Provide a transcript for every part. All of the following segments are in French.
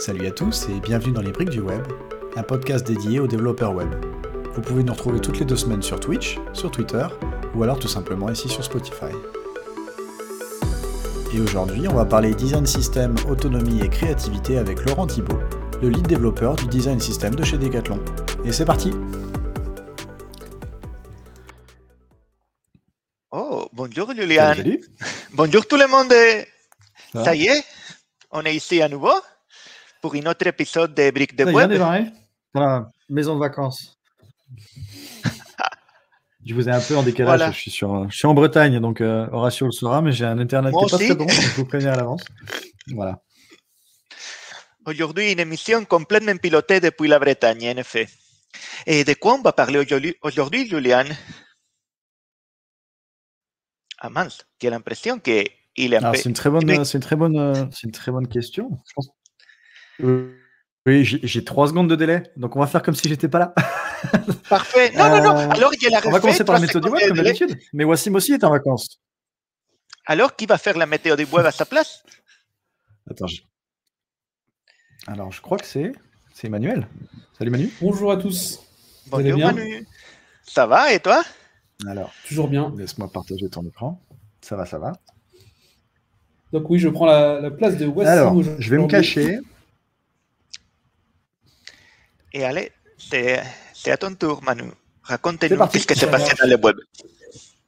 Salut à tous et bienvenue dans les briques du web, un podcast dédié aux développeurs web. Vous pouvez nous retrouver toutes les deux semaines sur Twitch, sur Twitter ou alors tout simplement ici sur Spotify. Et aujourd'hui, on va parler design system, autonomie et créativité avec Laurent Thibault, le lead développeur du design system de chez Decathlon. Et c'est parti Oh, bonjour Julian. Salut. Bonjour tout le monde. Ça y est, on est ici à nouveau? Pour un autre épisode de Briques de démarrer dans la maison de vacances. je vous ai un peu en décalage. Voilà. Je, suis sur, je suis en Bretagne, donc euh, Horatio le saura, mais j'ai un internet Moi qui est pas très bon, je vous préviens à l'avance. Voilà. Aujourd'hui, une émission complètement pilotée depuis la Bretagne, en effet. Et de quoi on va parler aujourd'hui, aujourd'hui, Julian Ah mince, j'ai l'impression qu'il est un Alors, peu... c'est une très bonne, c'est une très bonne, euh, c'est une très bonne question. Je pense- oui, j'ai trois secondes de délai, donc on va faire comme si j'étais pas là. Parfait. Non, non, non. Euh, Alors, il y a la On va commencer par la méthode du de comme d'habitude. Mais Wassim aussi est en vacances. Alors, qui va faire la météo du web à sa place? Attends. je- Alors, je crois que c'est, c'est Emmanuel. Salut Manu. Bonjour à tous. Vous allez Bonjour bien? Manu. Ça va, et toi? Alors, Toujours bien. laisse-moi partager ton écran. Ça va, ça va. Donc oui, je prends la, la place de Wassim Alors, je vais me cacher. Et allez, c'est à ton tour, Manu. Raconte-nous ce qui s'est passé dans le web.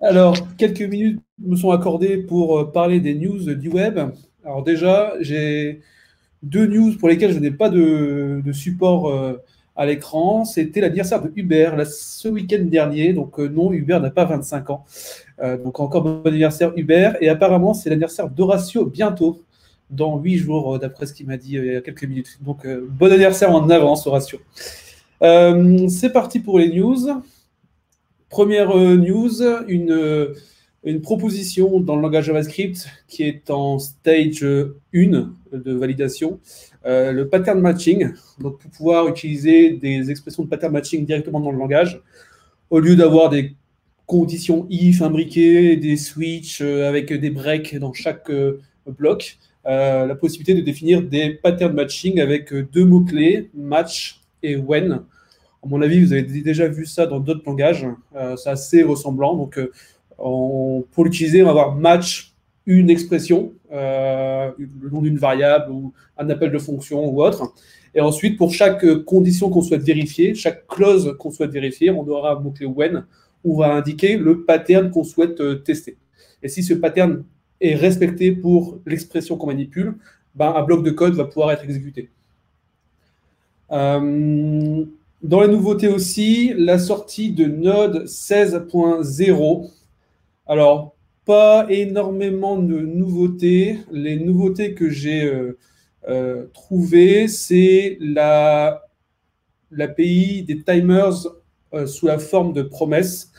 Alors, quelques minutes me sont accordées pour euh, parler des news du web. Alors déjà, j'ai deux news pour lesquelles je n'ai pas de, de support euh, à l'écran. C'était l'anniversaire de Uber là, ce week-end dernier. Donc euh, non, Uber n'a pas 25 ans. Euh, donc encore bon anniversaire Uber. Et apparemment, c'est l'anniversaire d'Horatio bientôt, dans huit jours, euh, d'après ce qu'il m'a dit euh, il y a quelques minutes. Donc euh, bon anniversaire en avance, Horatio. C'est parti pour les news. Première news, une, proposition dans le langage JavaScript qui est en stage euh, 1 de validation, le pattern matching. Donc, pour pouvoir utiliser des expressions de pattern matching directement dans le langage, au lieu d'avoir des conditions if imbriquées, des switches avec des breaks dans chaque bloc, euh, la possibilité de définir des pattern matching avec euh, deux mots-clés, match et when. À mon avis, vous avez déjà vu ça dans d'autres langages. Euh, c'est assez ressemblant. Donc, on- pour l'utiliser, on va avoir match une expression, le nom d'une variable ou un appel de fonction ou autre. Et ensuite, pour chaque condition qu'on souhaite vérifier, chaque clause qu'on souhaite vérifier, on aura un mot-clé when où on va indiquer le pattern qu'on souhaite tester. Et si ce pattern est respecté pour l'expression qu'on manipule, ben, un bloc de code va pouvoir être exécuté. Euh, dans les nouveautés aussi, la sortie de Node 16.0. Alors, pas énormément de nouveautés. Les nouveautés que j'ai euh, euh, trouvées, c'est la l'API des timers sous la forme de promesses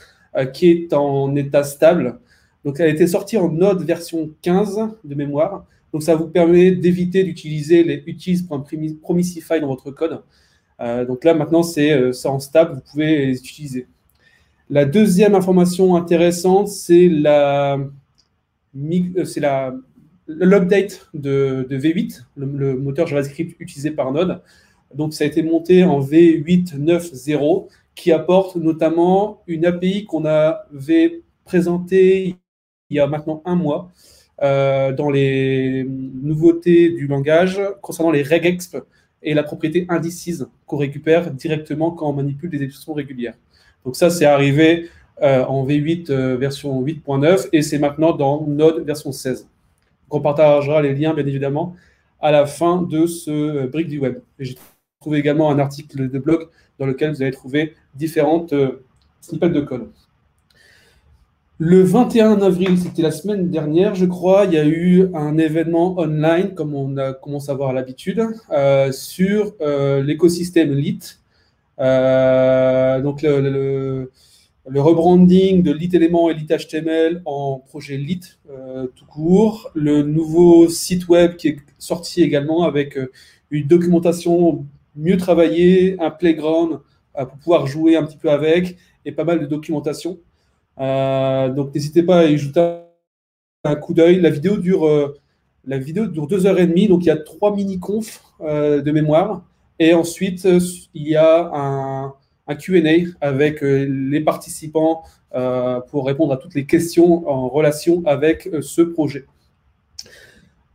qui est en état stable. Donc, elle a été sortie en Node version 15 de mémoire. Donc, ça vous permet d'éviter d'utiliser les utils.promisify dans votre code. Euh, donc là, maintenant, c'est euh, en stable, vous pouvez les utiliser. La deuxième information intéressante, c'est la euh, c'est l'update de, de V8, le, le moteur JavaScript utilisé par Node. Donc ça a été monté en V8 9.0, qui apporte notamment une API qu'on avait présentée il y a maintenant un mois euh, dans les nouveautés du langage concernant les regexp et la propriété indices qu'on récupère directement quand on manipule des expressions régulières. Donc ça, c'est arrivé euh, en V8 euh, version 8.9 et c'est maintenant dans Node version 16. Donc on partagera les liens, bien évidemment, à la fin de ce brick du web. J'ai trouvé également un article de blog dans lequel vous allez trouver différentes snippets de code. Le 21 avril, c'était la semaine dernière, je crois, il y a eu un événement online, comme on a commencé à avoir l'habitude, euh, sur euh, l'écosystème Lit. Euh, donc le, rebranding de Lit Element et Lit HTML en projet Lit tout court. Le nouveau site web qui est sorti également avec une documentation mieux travaillée, un playground pour pouvoir jouer un petit peu avec et pas mal de documentation. Euh, donc n'hésitez pas à y jeter un coup d'œil. La vidéo dure euh, La vidéo dure deux heures et demie, donc il y a trois mini-confs de mémoire. Et ensuite, il y a un, QA avec les participants pour répondre à toutes les questions en relation avec ce projet.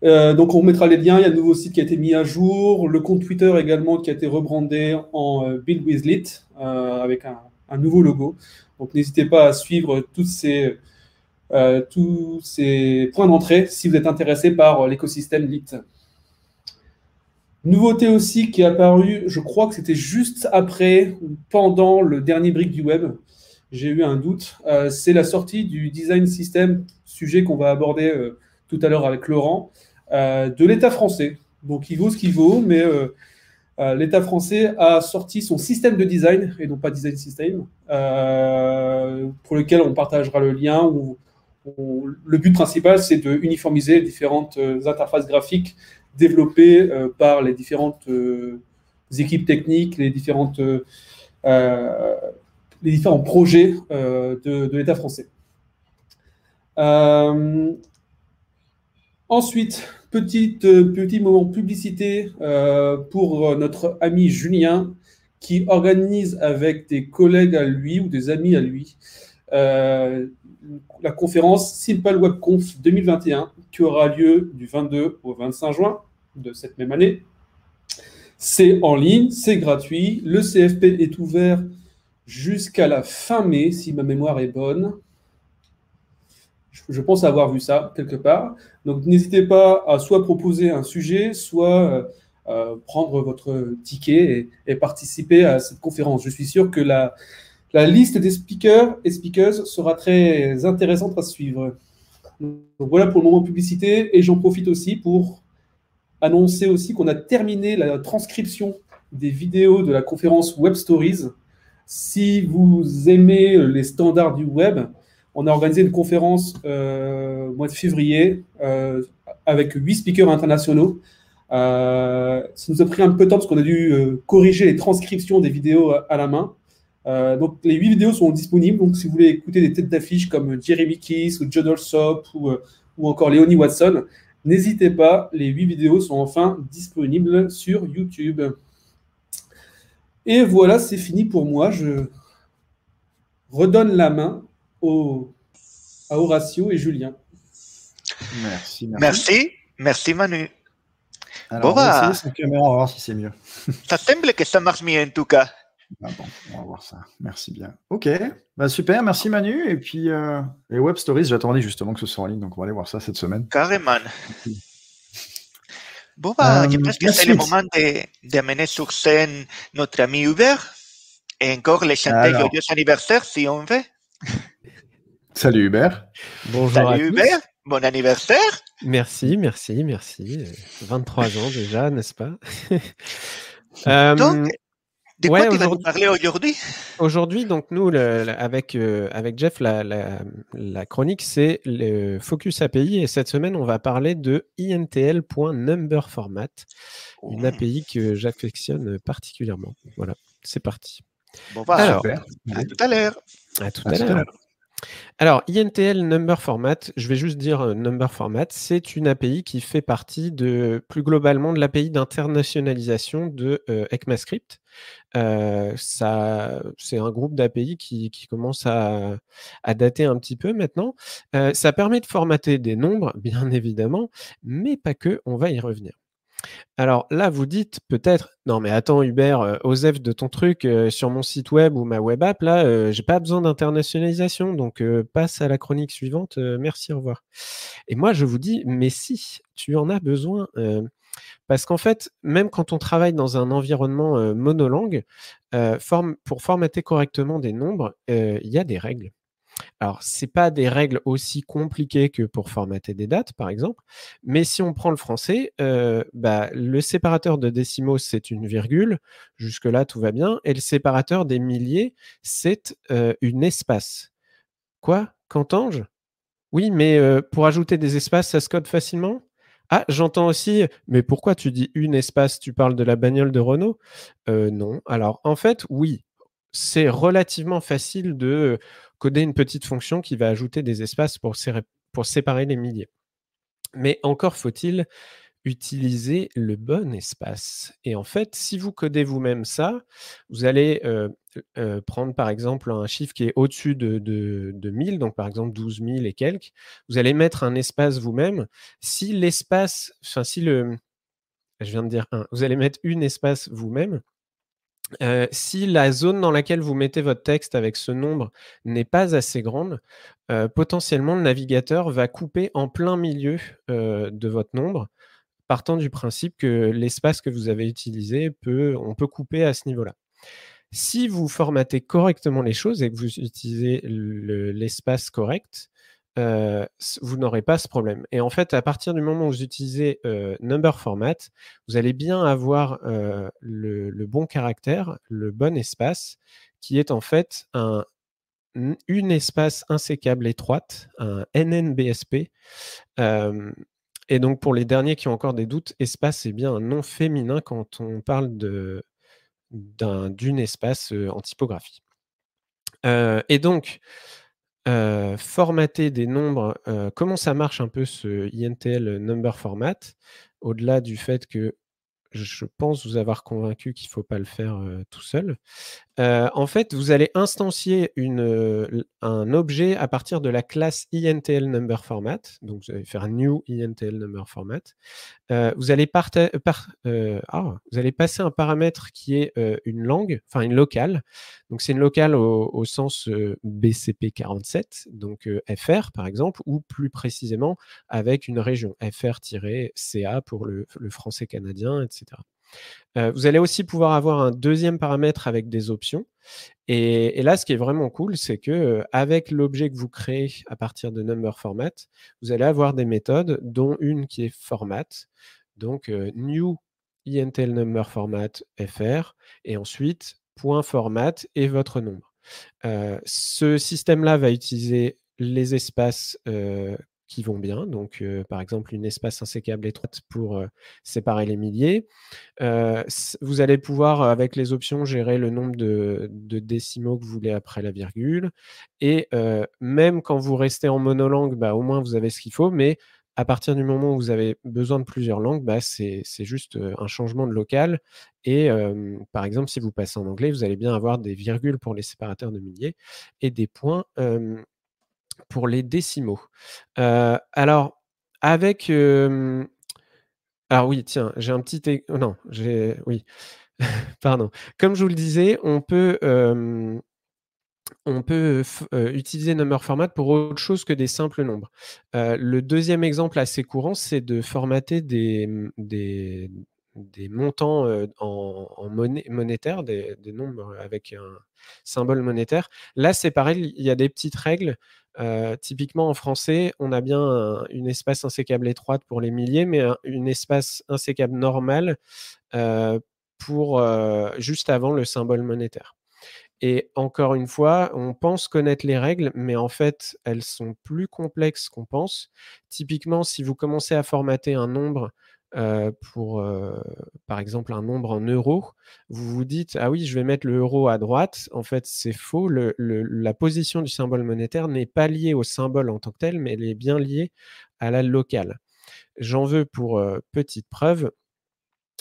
Euh, donc on mettra les liens, il y a un nouveau site qui a été mis à jour, le compte Twitter également qui a été rebrandé en euh, Build with Lit euh, avec un, nouveau logo. Donc n'hésitez pas à suivre tous ces, tous ces points d'entrée si vous êtes intéressé par l'écosystème Lit. Nouveauté aussi qui est apparue, je crois que c'était juste après ou pendant le dernier brick du web. J'ai eu un doute. c'est la sortie du design system, sujet qu'on va aborder tout à l'heure avec Laurent. Euh, de l'État français. Donc il vaut ce qu'il vaut, mais euh, euh, l'État français a sorti son système de design, et non pas design system, pour lequel on partagera le lien. Le but principal, c'est de uniformiser les différentes interfaces graphiques développées par les différentes équipes techniques, les, différents projets de l'État français. ensuite, Euh, petit moment publicité euh, pour notre ami Julien qui organise avec des collègues à lui ou des amis à lui euh, la conférence Simple WebConf 2021 qui aura lieu du 22 au 25 juin de cette même année. C'est en ligne, c'est gratuit. Le CFP est ouvert jusqu'à la fin mai, si ma mémoire est bonne. Je pense avoir vu ça quelque part. Donc n'hésitez pas à soit proposer un sujet, soit euh, euh, prendre votre ticket et, participer à cette conférence. Je suis sûr que la, liste des speakers et speakers sera très intéressante à suivre. Donc voilà pour le moment publicité et j'en profite aussi pour annoncer aussi qu'on a terminé la transcription des vidéos de la conférence Web Stories. Si vous aimez les standards du web, on a organisé une conférence euh, au mois de février euh, avec huit speakers internationaux. Euh, ça nous a pris un peu de temps parce qu'on a dû corriger les transcriptions des vidéos à, la main. donc les huit vidéos sont disponibles. Donc si vous voulez écouter des têtes d'affiche comme Jeremy Kiss ou John Alsop ou, ou encore Léonie Watson, n'hésitez pas. Les huit vidéos sont enfin disponibles sur YouTube. Et voilà, c'est fini pour moi. Je redonne la main à Horatio et Julien. Merci. Merci, merci, Manu. Alors, on va essayer caméra, on va voir si c'est mieux. ça semble que ça marche mieux en tout cas. Ah bon, on va voir ça. Merci bien. Ok, bah, super, merci Manu. Et puis euh, les web stories, j'attendais justement que ce soit en ligne, donc on va aller voir ça cette semaine. Carrément. Bon, bah, euh, je pense que c'est le moment d'amener sur scène notre ami Hubert et encore les chanter joyeux anniversaire si on veut. Salut Hubert. Bonjour. Salut Hubert. Bon anniversaire. Merci, merci, merci. 23 ans déjà, n'est-ce pas? Euh, Donc, de quoi tu vas nous parler aujourd'hui? Aujourd'hui, donc nous, avec, euh, avec Jeff, la, la, chronique, c'est le Focus API. Et cette semaine, on va parler de intl.numberformat, une API que j'affectionne particulièrement. Voilà, c'est parti. Bon, bah, Alors, à tout à l'heure. À tout à l'heure. Alors, INTL Number Format, je vais juste dire euh, Number Format, c'est une API qui fait partie de, plus globalement, de l'API d'internationalisation de euh, ECMAScript. Euh, c'est un groupe d'API qui, commence à, dater un petit peu maintenant. ça permet de formater des nombres, bien évidemment, mais pas que, on va y revenir. Alors là, vous dites peut-être, non mais attends Hubert, euh, Osef de ton truc euh, sur mon site web ou ma web app, là, euh, j'ai pas besoin d'internationalisation, donc passe à la chronique suivante, merci, au revoir. Et moi, je vous dis, mais si, tu en as besoin. parce qu'en fait, même quand on travaille dans un environnement monolangue, pour formater correctement des nombres, il y a des règles. Alors, ce n'est pas des règles aussi compliquées que pour formater des dates, par exemple, mais si on prend le français, euh, bah, le séparateur de décimaux, c'est une virgule, jusque-là, tout va bien, et le séparateur des milliers, c'est euh, une espace. Quoi? Qu'entends-je? Oui, mais euh, pour ajouter des espaces, ça se code facilement? Ah, j'entends aussi, mais pourquoi tu dis une espace? Tu parles de la bagnole de Renault? Non. Alors, en fait, oui, c'est relativement facile de coder une petite fonction qui va ajouter des espaces pour, séparer les milliers. Mais encore faut-il utiliser le bon espace. Et en fait, si vous codez vous-même ça, vous allez prendre par exemple un chiffre qui est au-dessus de, de, 1000, donc par exemple 12 000 et quelques. Vous allez mettre un espace vous-même. Si l'espace, enfin si le, je viens de dire un, vous allez mettre une espace vous-même. Si la zone dans laquelle vous mettez votre texte avec ce nombre n'est pas assez grande, potentiellement le navigateur va couper en plein milieu de votre nombre partant du principe que l'espace que vous avez utilisé, peut, on peut couper à ce niveau-là. Si vous formatez correctement les choses et que vous utilisez l'espace correct, euh, vous n'aurez pas ce problème. Et en fait, à partir du moment où vous utilisez euh, number format, vous allez bien avoir euh, le, bon caractère, le bon espace, qui est en fait un, une espace insécable étroite, un NNBSP, et donc, pour les derniers qui ont encore des doutes, espace est bien un nom féminin quand on parle d'une espace en typographie. et donc, formater des nombres, comment ça marche un peu ce INTL number format, au-delà du fait que je pense vous avoir convaincu qu'il ne faut pas le faire tout seul. En fait, vous allez instancier une, un objet à partir de la classe INTL number format. Donc, vous allez faire new INTL number format. vous, allez par, ah, vous allez passer un paramètre qui est une langue, enfin une locale. Donc, c'est une locale au, sens BCP47, donc FR par exemple, ou plus précisément avec une région FR-CA pour le français canadien, etc. Euh, vous allez aussi pouvoir avoir un deuxième paramètre avec des options. Et, là, ce qui est vraiment cool, c'est que euh, avec l'objet que vous créez à partir de number format, vous allez avoir des méthodes, dont une qui est format. Donc euh, new intl number format fr et ensuite format et votre nombre. ce système-là va utiliser les espaces qui vont bien. Donc, par exemple, une espace insécable étroite pour séparer les milliers. vous allez pouvoir, avec les options, gérer le nombre de, décimaux que vous voulez après la virgule. Et même quand vous restez en monolangue, bah, au moins vous avez ce qu'il faut. Mais à partir du moment où vous avez besoin de plusieurs langues, bah, c'est juste un changement de local. Et par exemple, si vous passez en anglais, vous allez bien avoir des virgules pour les séparateurs de milliers et des points pour les décimaux. alors, avec. alors oui, tiens, j'ai un petit. Non, j'ai. Oui. Pardon. Comme je vous le disais, on peut. utiliser number format pour autre chose que des simples nombres. le deuxième exemple assez courant, c'est de formater des, mmh, montants en, monnaie, monétaire, des, nombres avec un symbole monétaire. Là, c'est pareil, il y a des petites règles euh, typiquement en français, on a bien une espace insécable étroite pour les milliers, mais une espace insécable normale euh, pour euh, juste avant le symbole monétaire. Et encore une fois, on pense connaître les règles, mais en fait, elles sont plus complexes qu'on pense. Typiquement, si vous commencez à formater un nombre pour, par exemple, un nombre en euros, vous vous dites, ah oui, je vais mettre le euro à droite. En fait, c'est faux. la position du symbole monétaire n'est pas liée au symbole en tant que tel, mais elle est bien liée à la locale. J'en veux pour petite preuve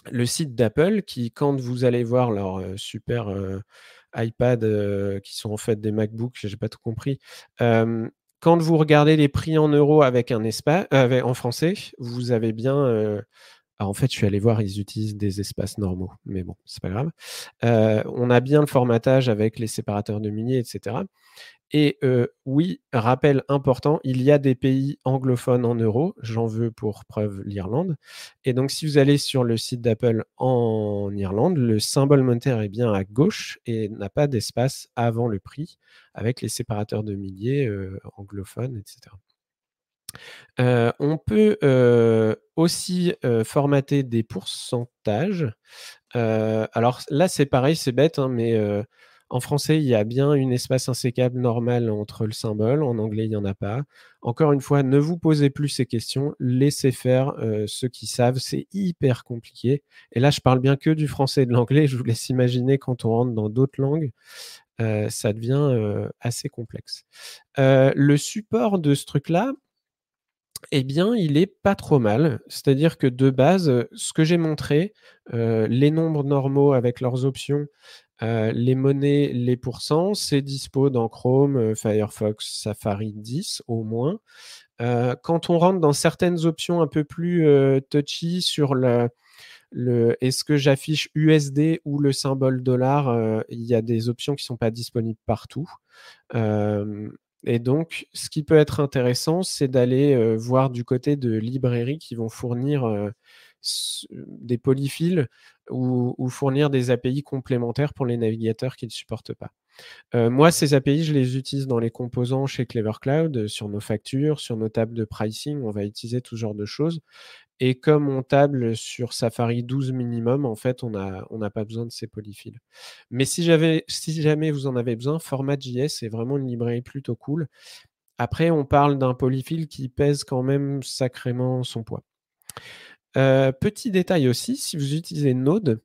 le site d'Apple qui, quand vous allez voir leur super iPad qui sont en fait des MacBooks, j'ai pas tout compris, quand vous regardez les prix en euros avec un espace, euh, en français, vous avez bien. Euh, en fait, je suis allé voir, ils utilisent des espaces normaux, mais bon, c'est pas grave. Euh, on a bien le formatage avec les séparateurs de milliers, etc. Et oui, rappel important, il y a des pays anglophones en euros. J'en veux pour preuve l'Irlande. Et donc, si vous allez sur le site d'Apple en Irlande, le symbole monétaire est bien à gauche et n'a pas d'espace avant le prix avec les séparateurs de milliers anglophones, etc. on peut aussi formater des pourcentages. alors là, c'est pareil, c'est bête, hein, mais en français, il y a bien une espace insécable normal entre le symbole. En anglais, il n'y en a pas. Encore une fois, ne vous posez plus ces questions. Laissez faire euh, ceux qui savent. C'est hyper compliqué. Et là, je parle bien que du français et de l'anglais. Je vous laisse imaginer quand on rentre dans d'autres langues. Euh, ça devient euh, assez complexe. le support de ce truc-là, eh bien, il est pas trop mal. C'est-à-dire que de base, ce que j'ai montré, les nombres normaux avec leurs options, les monnaies, les pourcents, c'est dispo dans Chrome, Firefox, Safari 10 au moins. quand on rentre dans certaines options un peu plus touchy sur le, le est-ce que j'affiche USD ou le symbole dollar, il y a des options qui ne sont pas disponibles partout. Et donc, ce qui peut être intéressant, c'est d'aller voir du côté de librairies qui vont fournir des polyfills ou, fournir des API complémentaires pour les navigateurs qui ne supportent pas. moi, ces API, je les utilise dans les composants chez Clever Cloud, sur nos factures, sur nos tables de pricing. On va utiliser tout genre de choses. Et comme on table sur Safari 12 minimum, en fait, on n'a pas besoin de ces polyfills. Mais si, si jamais vous en avez besoin, Format.js est vraiment une librairie plutôt cool. Après, on parle d'un polyfill qui pèse quand même sacrément son poids. Euh, petit détail aussi, si vous utilisez Node,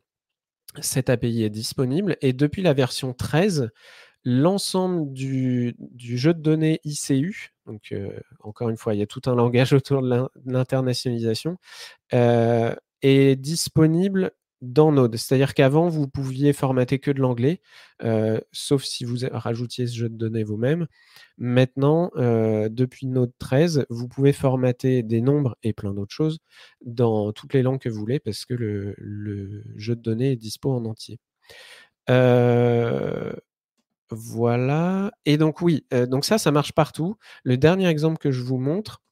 cette API est disponible et depuis la version 13, l'ensemble du, jeu de données ICU, donc euh, encore une fois, il y a tout un langage autour de l'internationalisation, euh, est disponible dans Node. C'est-à-dire qu'avant, vous pouviez formater que de l'anglais, euh, sauf si vous rajoutiez ce jeu de données vous-même. Maintenant, depuis Node 13, vous pouvez formater des nombres et plein d'autres choses dans toutes les langues que vous voulez parce que le, jeu de données est dispo en entier. Voilà. Et donc oui, donc ça, ça marche partout. Le dernier exemple que je vous montre,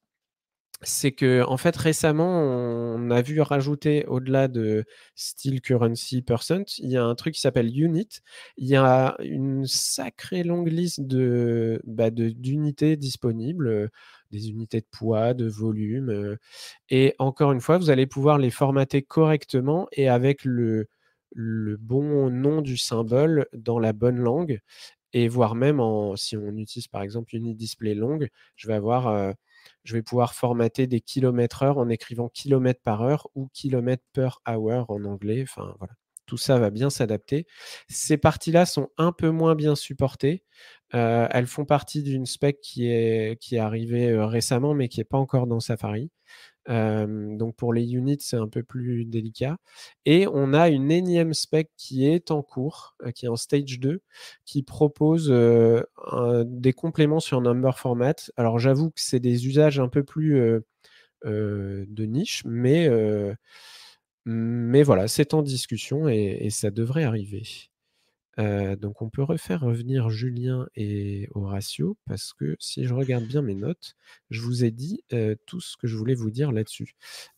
c'est que en fait récemment, on a vu rajouter au-delà de Style Currency Percent, il y a un truc qui s'appelle Unit. Il y a une sacrée longue liste de bah, d'unités disponibles, des unités de poids, de volume. et encore une fois, vous allez pouvoir les formater correctement et avec le le bon nom du symbole dans la bonne langue et voire même en, si on utilise par exemple une display longue, je vais avoir, euh, je vais pouvoir formater des kilomètres heure en écrivant kilomètres par heure ou kilomètres per hour en anglais. Enfin voilà, tout ça va bien s'adapter. Ces parties-là sont un peu moins bien supportées. Euh, elles font partie d'une spec qui est, arrivée euh, récemment mais qui n'est pas encore dans Safari donc pour les units, c'est un peu plus délicat. Et on a une énième spec qui est en cours, qui est en stage 2, qui propose des compléments sur number format. Alors j'avoue que c'est des usages un peu plus de niche, mais, mais voilà, c'est en discussion et ça devrait arriver. Euh, donc on peut refaire revenir Julien et Horatio parce que si je regarde bien mes notes, je vous ai dit euh, tout ce que je voulais vous dire là-dessus.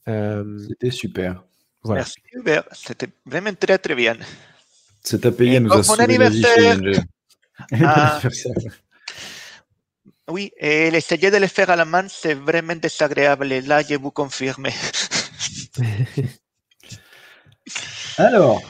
C'était super. Voilà. Merci Hubert, c'était vraiment très très bien. Cet API nous a sauvé la vie ah. Oui, et essayer de le faire à la main, c'est vraiment désagréable. là, je vous confirme. Alors,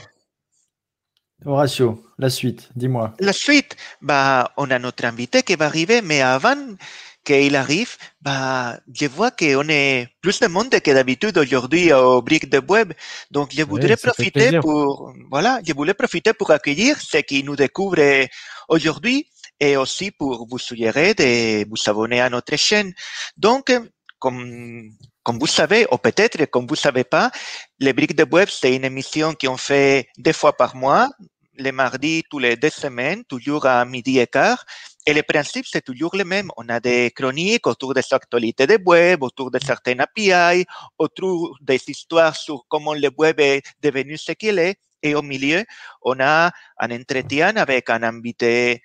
Horatio, la suite, dis-moi. La suite, bah, on a notre invité qui va arriver, mais avant qu'il arrive, bah, je vois qu'on est plus de monde que d'habitude aujourd'hui au Brick de Web. Donc, je voudrais profiter pour, voilà, je voulais profiter pour accueillir ceux qui nous découvrent aujourd'hui et aussi pour vous suggérer de vous abonner à notre chaîne. Donc, comme, comme vous savez, ou peut-être comme vous savez pas, les briques de web, c'est une émission qu'on fait deux fois par mois les mardis tous les deux semaines, toujours à midi et quart. Et le principe, c'est toujours le même. On a des chroniques autour des actualités de web, autour de certaines API, autour des histoires sur comment le web est devenu ce qu'il est. Et au milieu, on a un entretien avec un invité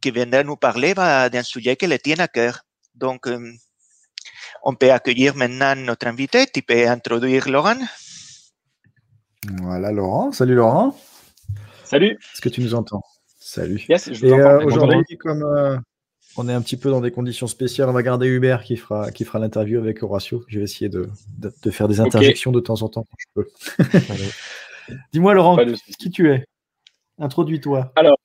qui viendra nous parler d'un sujet qui le tient à cœur. Donc, euh, on peut accueillir maintenant notre invité. Tu peux introduire Laurent. Voilà, Laurent. Salut, Laurent. Salut. Est-ce que tu nous entends? Salut. Yes, je vous Et euh, aujourd'hui, comme euh, on est un petit peu dans des conditions spéciales, on va garder Hubert qui fera, qui fera l'interview avec Horatio. Je vais essayer de, de, faire des interjections de temps en temps quand je peux. Dis-moi, Laurent, qui tu es? Introduis-toi. Alors,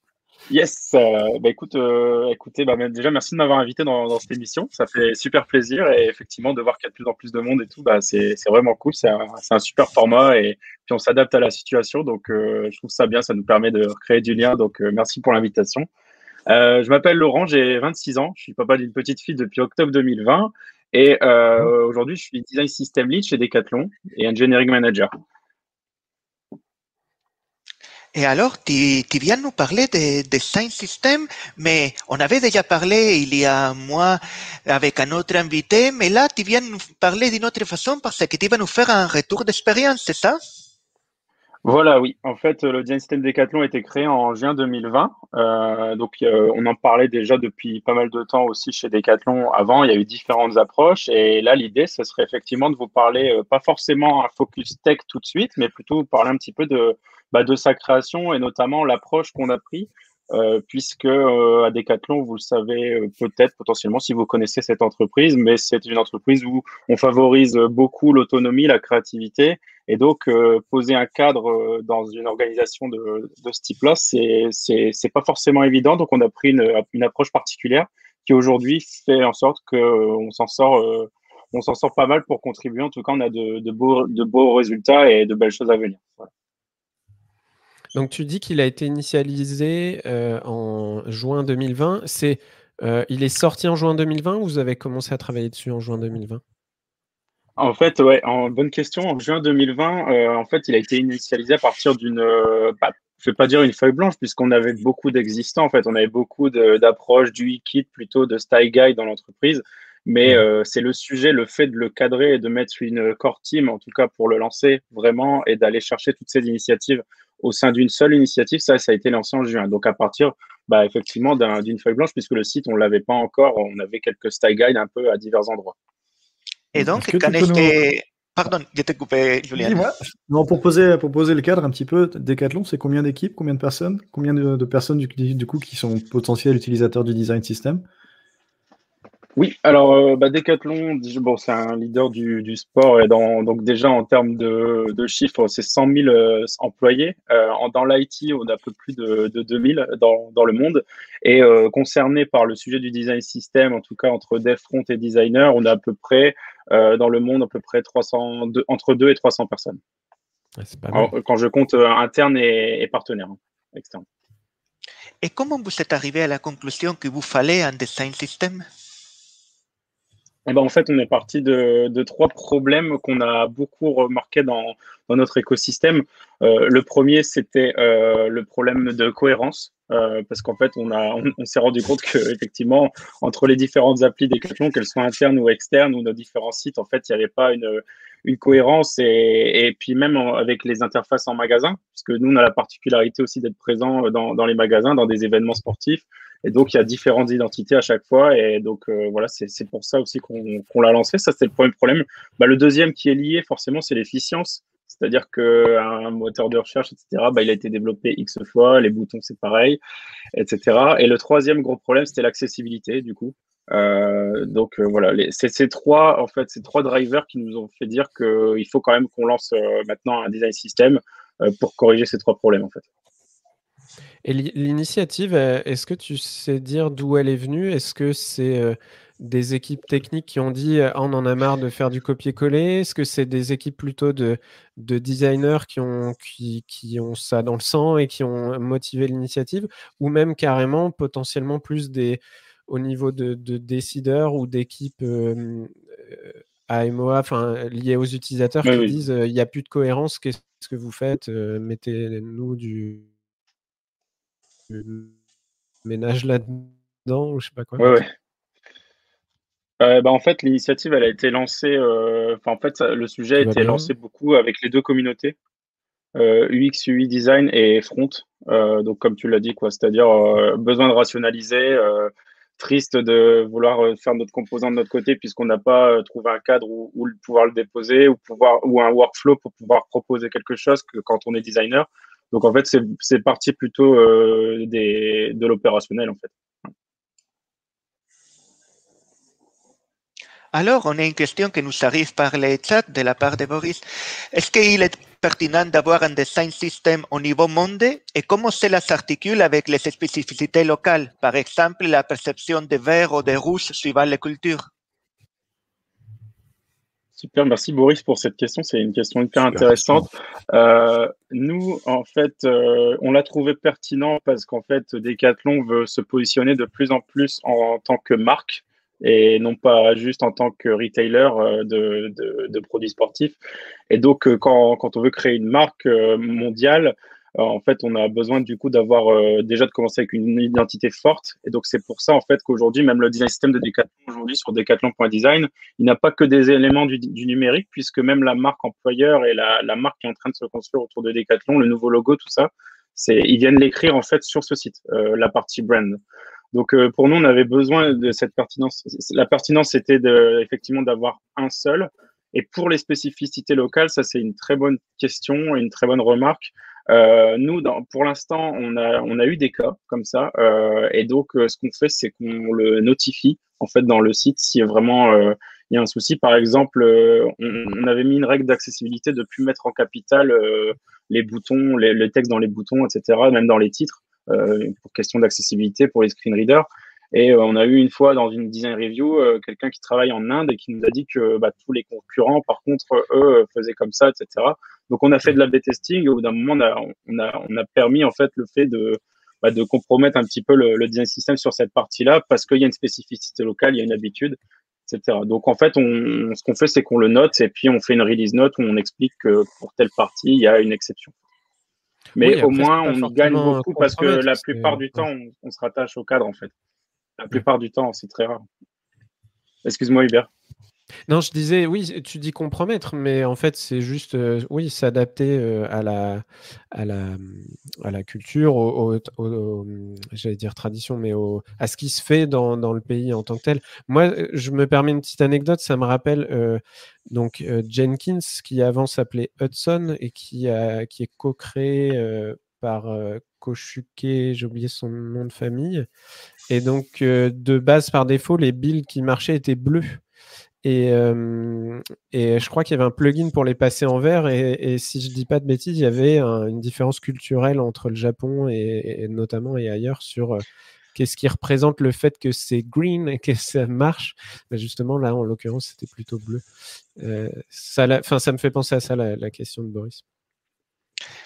Yes, euh, bah écoute, euh, écoutez, bah, déjà merci de m'avoir invité dans, cette émission. Ça fait super plaisir et effectivement de voir qu'il y a de plus en plus de monde et tout, bah, c'est vraiment cool. C'est un, super format et puis on s'adapte à la situation. Donc euh, je trouve ça bien, ça nous permet de créer du lien. Donc merci pour l'invitation. je m'appelle Laurent, j'ai 26 ans. Je suis papa d'une petite fille depuis octobre 2020 Et euh, aujourd'hui, je suis design system lead chez Decathlon et engineering manager. Et alors, tu, viens nous parler de design system, mais on avait déjà parlé il y a un mois avec un autre invité, mais là, tu viens nous parler d'une autre façon parce que tu vas nous faire un retour d'expérience, c'est ça? Voilà, oui. En fait, le design system Decathlon a été créé en juin 2020. Euh, donc, euh, on en parlait déjà depuis pas mal de temps aussi chez Decathlon. Avant, il y a eu différentes approches. Et là, l'idée, ce serait effectivement de vous parler, euh, pas forcément un focus tech tout de suite, mais plutôt vous parler un petit peu de, bah, de sa création et notamment l'approche qu'on a pris. puisque à Decathlon, vous le savez peut-être potentiellement si vous connaissez cette entreprise, mais c'est une entreprise où on favorise beaucoup l'autonomie, la créativité et donc, euh, poser un cadre euh, dans une organisation de, de ce type-là, c'est pas forcément évident. Donc, on a pris une, une approche particulière qui aujourd'hui fait en sorte qu'on euh, s'en sort, on s'en sort pas mal pour contribuer. En tout cas, on a de, de, beaux, de beaux résultats et de belles choses à venir. Donc, tu dis qu'il a été initialisé en juin 2020. C'est, il est sorti en juin 2020 ou vous avez commencé à travailler dessus en juin 2020 en fait, ouais, en bonne question. En juin 2020, euh, en fait, il a été initialisé à partir d'une, euh, bah, je vais pas dire une feuille blanche, puisqu'on avait beaucoup d'existants. En fait, on avait beaucoup d'approches du e-kit, plutôt de style guide dans l'entreprise. Mais euh, c'est le sujet, le fait de le cadrer et de mettre une core team, en tout cas pour le lancer vraiment, et d'aller chercher toutes ces initiatives au sein d'une seule initiative, ça, ça a été lancé en juin. Donc à partir, bah, effectivement, d'une feuille blanche, puisque le site, on l'avait pas encore, on avait quelques style guides un peu à divers endroits. Et donc, quand est Pardon, je t'ai coupé, Julien. Non, pour poser, pour poser le cadre un petit peu, Decathlon, c'est combien d'équipes, combien de personnes Combien de, personnes du, du, coup qui sont potentiels utilisateurs du design system? Oui, alors euh, bah, Decathlon, bon, c'est un leader du, du sport et dans, donc déjà en termes de, de chiffres, c'est 100 000 euh, employés. Euh, dans l'IT, on a un peu plus de, de 2000 dans, dans le monde. Et euh, concerné par le sujet du design system, en tout cas entre dev front et designer, on a à peu près euh, dans le monde à peu près 300, entre 2 et 300 personnes. Pas alors, quand je compte interne et, et partenaire hein, externe. Et comment vous êtes arrivé à la conclusion que vous fallait un design system? Eh ben, en fait, on est parti de, de trois problèmes qu'on a beaucoup remarqué dans, dans notre écosystème. Euh, le premier, c'était euh, le problème de cohérence, euh, parce qu'en fait, on, a, on, s'est rendu compte que effectivement, entre les différentes applis Decathlon, qu'elles soient internes ou externes, ou nos différents sites, en fait, il n'y avait pas une, une cohérence. Et, et puis même avec les interfaces en magasin, parce que nous, on a la particularité aussi d'être présent dans, dans les magasins, dans des événements sportifs. Et donc, il y a différentes identités à chaque fois. Et donc, euh, voilà, c'est pour ça aussi qu'on l'a lancé. Ça, c'était le premier problème. Bah, le deuxième qui est lié, forcément, c'est l'efficience. C'est-à-dire qu'un moteur de recherche, etc., bah, il a été développé X fois, les boutons, c'est pareil, etc. Et le troisième gros problème, c'était l'accessibilité, du coup. Euh, donc euh, voilà, c'est ces trois en fait, ces trois drivers qui nous ont fait dire qu'il faut quand même qu'on lance maintenant un design system pour corriger ces trois problèmes en fait. Et l'initiative, euh, est-ce que tu sais dire d'où elle est venue? Est-ce que c'est euh, des équipes techniques qui ont dit «Ah, on en a marre de faire du copier-coller Est-ce que c'est des équipes plutôt de, de designers qui ont, qui, qui, ont ça dans le sang et qui ont motivé l'initiative? Ou même carrément, potentiellement plus des, au niveau de, de décideurs ou d'équipes euh, AMOA, enfin liées aux utilisateurs qui disent il n'y a plus de cohérence, qu'est-ce que vous faites Mettez-nous du ménage là-dedans ou je sais pas quoi. Ouais, euh, bah, en fait, l'initiative, elle a été lancée. Euh, en fait, le sujet a été lancé beaucoup avec les deux communautés, euh, UX, UI design et front. donc, comme tu l'as dit, quoi, c'est-à-dire besoin de rationaliser, triste de vouloir faire notre composant de notre côté puisqu'on n'a pas trouvé un cadre où, où, pouvoir le déposer ou pouvoir ou un workflow pour pouvoir proposer quelque chose que quand on est designer. Donc en fait, c'est parti plutôt euh, des, de l'opérationnel. Alors, on a une question qui nous arrive par les chats de la part de Boris. Est-ce qu'il est pertinent d'avoir un design system au niveau monde et comment cela s'articule avec les spécificités locales, par exemple la perception de vert ou de rouge suivant les cultures Super, merci Boris pour cette question. C'est une question hyper intéressante. Euh, nous, en fait, euh, on l'a trouvé pertinent parce qu'en fait, Decathlon veut se positionner de plus en plus en, tant que marque et non pas juste en tant que retailer de, de, produits sportifs. Et donc, quand, quand, on veut créer une marque mondiale, en fait, on a besoin du coup d'avoir euh, déjà de commencer avec une identité forte. Et donc, c'est pour ça en fait qu'aujourd'hui, même le design système de Decathlon aujourd'hui sur Decathlon.design, il n'a pas que des éléments du, numérique, puisque même la marque employeur et la, la, marque qui est en train de se construire autour de Decathlon, le nouveau logo, tout ça, c'est ils viennent l'écrire en fait sur ce site, euh, la partie brand. Donc euh, pour nous, on avait besoin de cette pertinence. La pertinence, c'était de, effectivement d'avoir un seul. Et pour les spécificités locales, ça c'est une très bonne question et une très bonne remarque. Euh, nous, dans, pour l'instant, on a, on a eu des cas comme ça. Euh, et donc, euh, ce qu'on fait, c'est qu'on le notifie en fait dans le site si vraiment euh, il y a un souci. Par exemple, on, on avait mis une règle d'accessibilité de plus mettre en capital les boutons, les, le texte dans les boutons, etc., même dans les titres, pour question d'accessibilité pour les screen readers. Et on a eu une fois dans une design review quelqu'un qui travaille en Inde et qui nous a dit que bah, tous les concurrents, par contre, eux, faisaient comme ça, etc. Donc on a fait de la B-testing et au bout d'un moment, on a, on, a, permis en fait le fait de, bah, de compromettre un petit peu le, design system sur cette partie-là parce qu'il y a une spécificité locale, il y a une habitude, etc. Donc en fait, on, ce qu'on fait, c'est qu'on le note et puis on fait une release note où on explique que pour telle partie, il y a une exception. Mais au moins, on gagne beaucoup parce que la plupart du temps, on, se rattache au cadre en fait. La plupart du temps, c'est très rare. Excuse-moi, Hubert. Non, je disais, oui, tu dis compromettre, mais en fait, c'est juste, euh, oui, s'adapter euh, à, la, culture, j'allais dire tradition, mais à ce qui se fait dans, le pays en tant que tel. Moi, euh, je me permets une petite anecdote, ça me rappelle donc Jenkins, qui avant s'appelait Hudson et qui, qui est co-créé par Koshuke, j'ai oublié son nom de famille. Et donc, de base, par défaut, les builds qui marchaient étaient bleus. Et, et, je crois qu'il y avait un plugin pour les passer en vert. Et, si je dis pas de bêtises, il y avait une différence culturelle entre le Japon et, notamment et ailleurs sur qu'est-ce qui représente le fait que c'est green et que ça marche. Mais justement, là, en l'occurrence, c'était plutôt bleu. ça, me fait penser à ça, la, la question de Boris.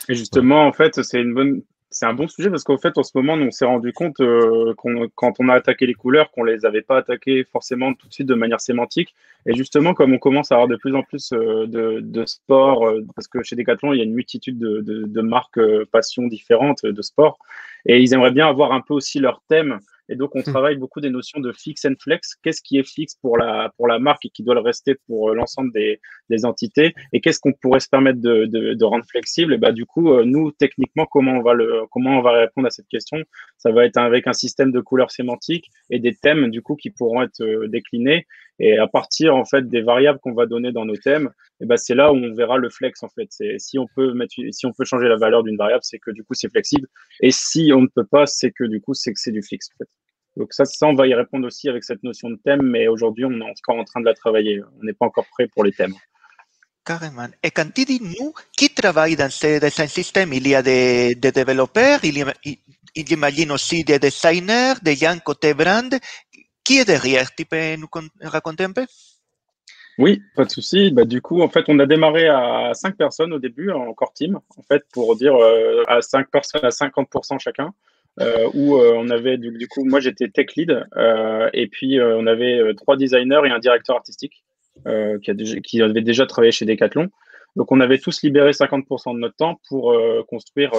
Et justement, en fait, c'est une bonne, c'est un bon sujet parce qu'en fait, en ce moment, on s'est rendu compte euh, quand on a attaqué les couleurs, qu'on les avait pas attaquées forcément tout de suite de manière sémantique. Et justement, comme on commence à avoir de plus en plus euh, de, de sport, euh, parce que chez Decathlon, il y a une multitude de, de, de marques passions différentes de sport, et ils aimeraient bien avoir un peu aussi leur thème et donc, on hmm. travaille beaucoup des notions de fix and flex. Qu'est-ce qui est fixe pour la, pour la marque et qui doit le rester pour euh, l'ensemble des, des entités? Et qu'est-ce qu'on pourrait se permettre de, de, de rendre flexible? Et bah, du coup, euh, nous, techniquement, comment on, va le, comment on va répondre à cette question? Ça va être avec un système de couleurs sémantiques et des thèmes, du coup, qui pourront être euh, déclinés. Et à partir, en fait, des variables qu'on va donner dans nos thèmes, et ben, c'est là où on verra le flex, en fait. Si on peut mettre, si on peut changer la valeur d'une variable, c'est que du coup, c'est flexible. Et si on ne peut pas, c'est que du coup, c'est que c'est du fixe. Donc ça, ça, on va y répondre aussi avec cette notion de thème, mais aujourd'hui, on est encore en train de la travailler. On n'est pas encore prêt pour les thèmes. Carrément. Et quand tu dis nous, qui travaille dans ce design system? Il y a des, développeurs, il y, a, il imagine aussi des designers, des gens côté brand. Qui est derrière Tu peux nous raconter un peu oui, pas de souci. Bah, du coup, en fait, on a démarré à cinq personnes au début, en core team, en fait, pour dire euh, à cinq personnes à 50% chacun euh, euh, on avait du, coup, moi j'étais tech lead, et puis on avait trois designers et un directeur artistique qui, qui avait déjà travaillé chez Decathlon. Donc on avait tous libéré 50% de notre temps pour construire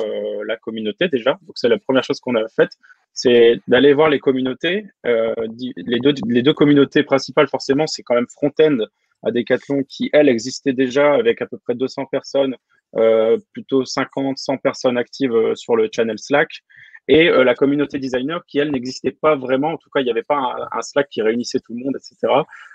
la communauté déjà. Donc c'est la première chose qu'on a faite, c'est d'aller voir les communautés. les, deux, les deux communautés principales forcément, c'est quand même Front-End à Decathlon qui, elle, existait déjà avec à peu près 200 personnes, euh, plutôt 50, 100 personnes actives sur le channel Slack et euh, la communauté designer qui, elle, n'existait pas vraiment. En tout cas, il n'y avait pas un, Slack qui réunissait tout le monde, etc.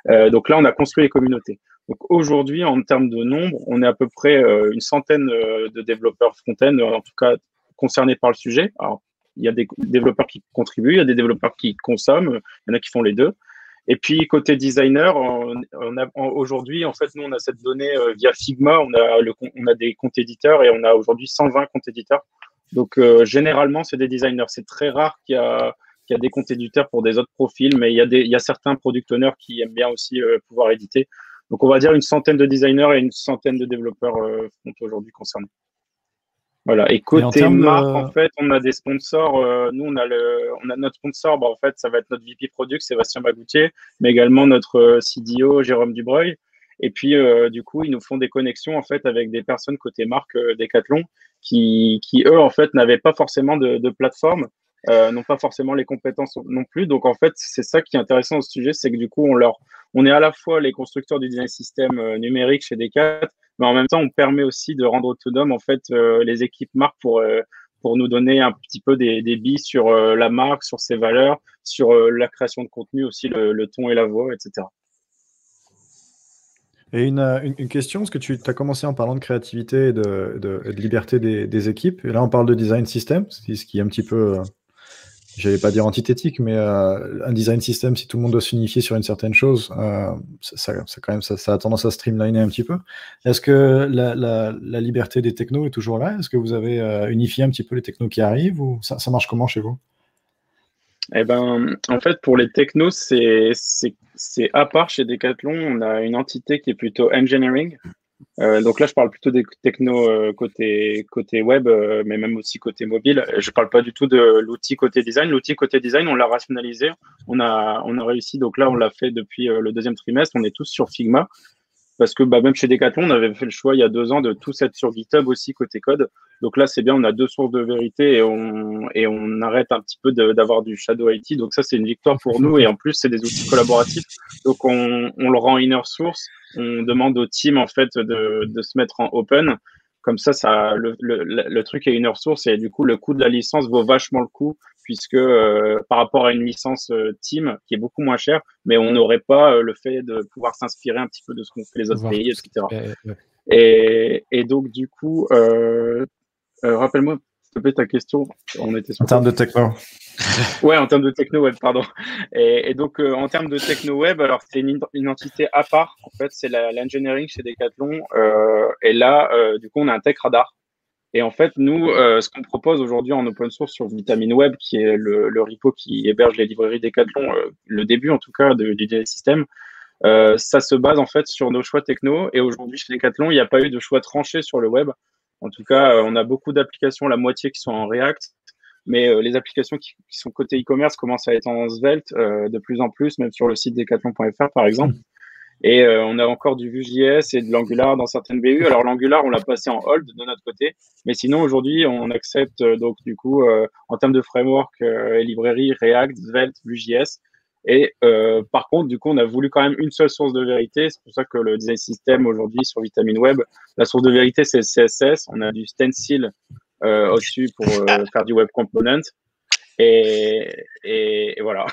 Euh, donc là, on a construit les communautés. Donc aujourd'hui, en termes de nombre, on est à peu près euh, une centaine euh, de développeurs front-end, en tout cas concernés par le sujet. Alors, il y a des développeurs qui contribuent, il y a des développeurs qui consomment, il y en a qui font les deux. Et puis côté designer, on, aujourd'hui, en fait, nous, on a cette donnée via Figma, on a, des comptes éditeurs et on a aujourd'hui 120 comptes éditeurs donc euh, généralement, c'est des designers. C'est très rare qu'il y a des comptes éditeurs pour des autres profils, mais il y a, certains product owners qui aiment bien aussi euh, pouvoir éditer. Donc on va dire une centaine de designers et une centaine de développeurs euh, aujourd'hui concernés. Voilà. Et côté marque, en fait, on a des sponsors. Euh, nous, on a le, on a notre sponsor. Bah, en fait, ça va être notre VP Product, Sébastien Bagoutier, mais également notre euh, CDO, Jérôme Dubreuil. Et puis, euh, du coup, ils nous font des connexions en fait avec des personnes côté marque Decathlon qui, qui eux, en fait, n'avaient pas forcément de, de plateforme, n'ont pas forcément les compétences non plus. Donc, en fait, c'est ça qui est intéressant ce sujet, c'est que du coup, on leur, on est à la fois les constructeurs du design système numérique chez Decat, mais en même temps, on permet aussi de rendre autonome en fait euh, les équipes marques pour euh, pour nous donner un petit peu des, des billes sur euh, la marque, sur ses valeurs, sur la création de contenu aussi, le, ton et la voix, etc. Et une, une, question, parce que tu as commencé en parlant de créativité et de, de, liberté des, des, équipes. Et là, on parle de design system, ce qui est un petit peu j'allais pas dire antithétique, mais euh, un design system, si tout le monde doit s'unifier sur une certaine chose, euh, ça, ça, quand même, ça, a tendance à streamliner un petit peu. Est-ce que la, liberté des technos est toujours là? Est-ce que vous avez euh, unifié un petit peu les technos qui arrivent ou ça, ça marche comment chez vous? Eh ben, en fait, pour les technos, c'est à part chez Decathlon. On a une entité qui est plutôt engineering, euh, donc là, je parle plutôt des technos euh, côté, web, euh, mais même aussi côté mobile. Je parle pas du tout de l'outil côté design. L'outil côté design, on l'a rationalisé. On a, on a réussi. Donc là, on l'a fait depuis le deuxième trimestre. On est tous sur Figma parce que bah, même chez Decathlon, on avait fait le choix il y a deux ans de tous être sur GitHub aussi côté code. Donc là, c'est bien, on a deux sources de vérité et on, et on arrête un petit peu d'avoir du shadow IT. Donc ça, c'est une victoire pour nous et en plus, c'est des outils collaboratifs. Donc on, on le rend inner source. On demande au team en fait de, de se mettre en open. Comme ça, ça le, le, le truc est inner source et du coup, le coût de la licence vaut vachement le coup puisque euh, par rapport à une licence euh, team qui est beaucoup moins chère, mais on n'aurait pas euh, le fait de pouvoir s'inspirer un petit peu de ce qu'ont fait les autres pays, etc. Et, et, donc du coup, rappelle-moi s'il te plaît ta question. On était en termes de techno. ouais, en termes de techno web, pardon. Et, et donc en termes de techno web, alors c'est une, une, entité à part. En fait, c'est l'engineering chez Decathlon. et là, du coup, on a un tech radar et en fait, nous, euh, ce qu'on propose aujourd'hui en open source sur Vitamine Web, qui est le, le repo qui héberge les librairies Decathlon, euh, le début en tout cas du euh, ça se base en fait sur nos choix techno. Et aujourd'hui, chez Decathlon, il n'y a pas eu de choix tranché sur le web. En tout cas, on a beaucoup d'applications, la moitié qui sont en React, mais les applications qui, sont côté e-commerce commencent à être en Svelte de plus en plus, même sur le site decathlon.fr par exemple. Et euh, on a encore du Vue.js et de l'Angular dans certaines BU. Alors l'Angular, on l'a passé en hold de notre côté, mais sinon aujourd'hui, on accepte euh, donc du coup euh, en termes de framework et librairie React, Svelte, Vue.js. Et par contre, du coup, on a voulu quand même une seule source de vérité. C'est pour ça que le design system aujourd'hui sur Vitamin Web, la source de vérité c'est CSS. On a du stencil au-dessus pour faire du web component. Et, et, et voilà.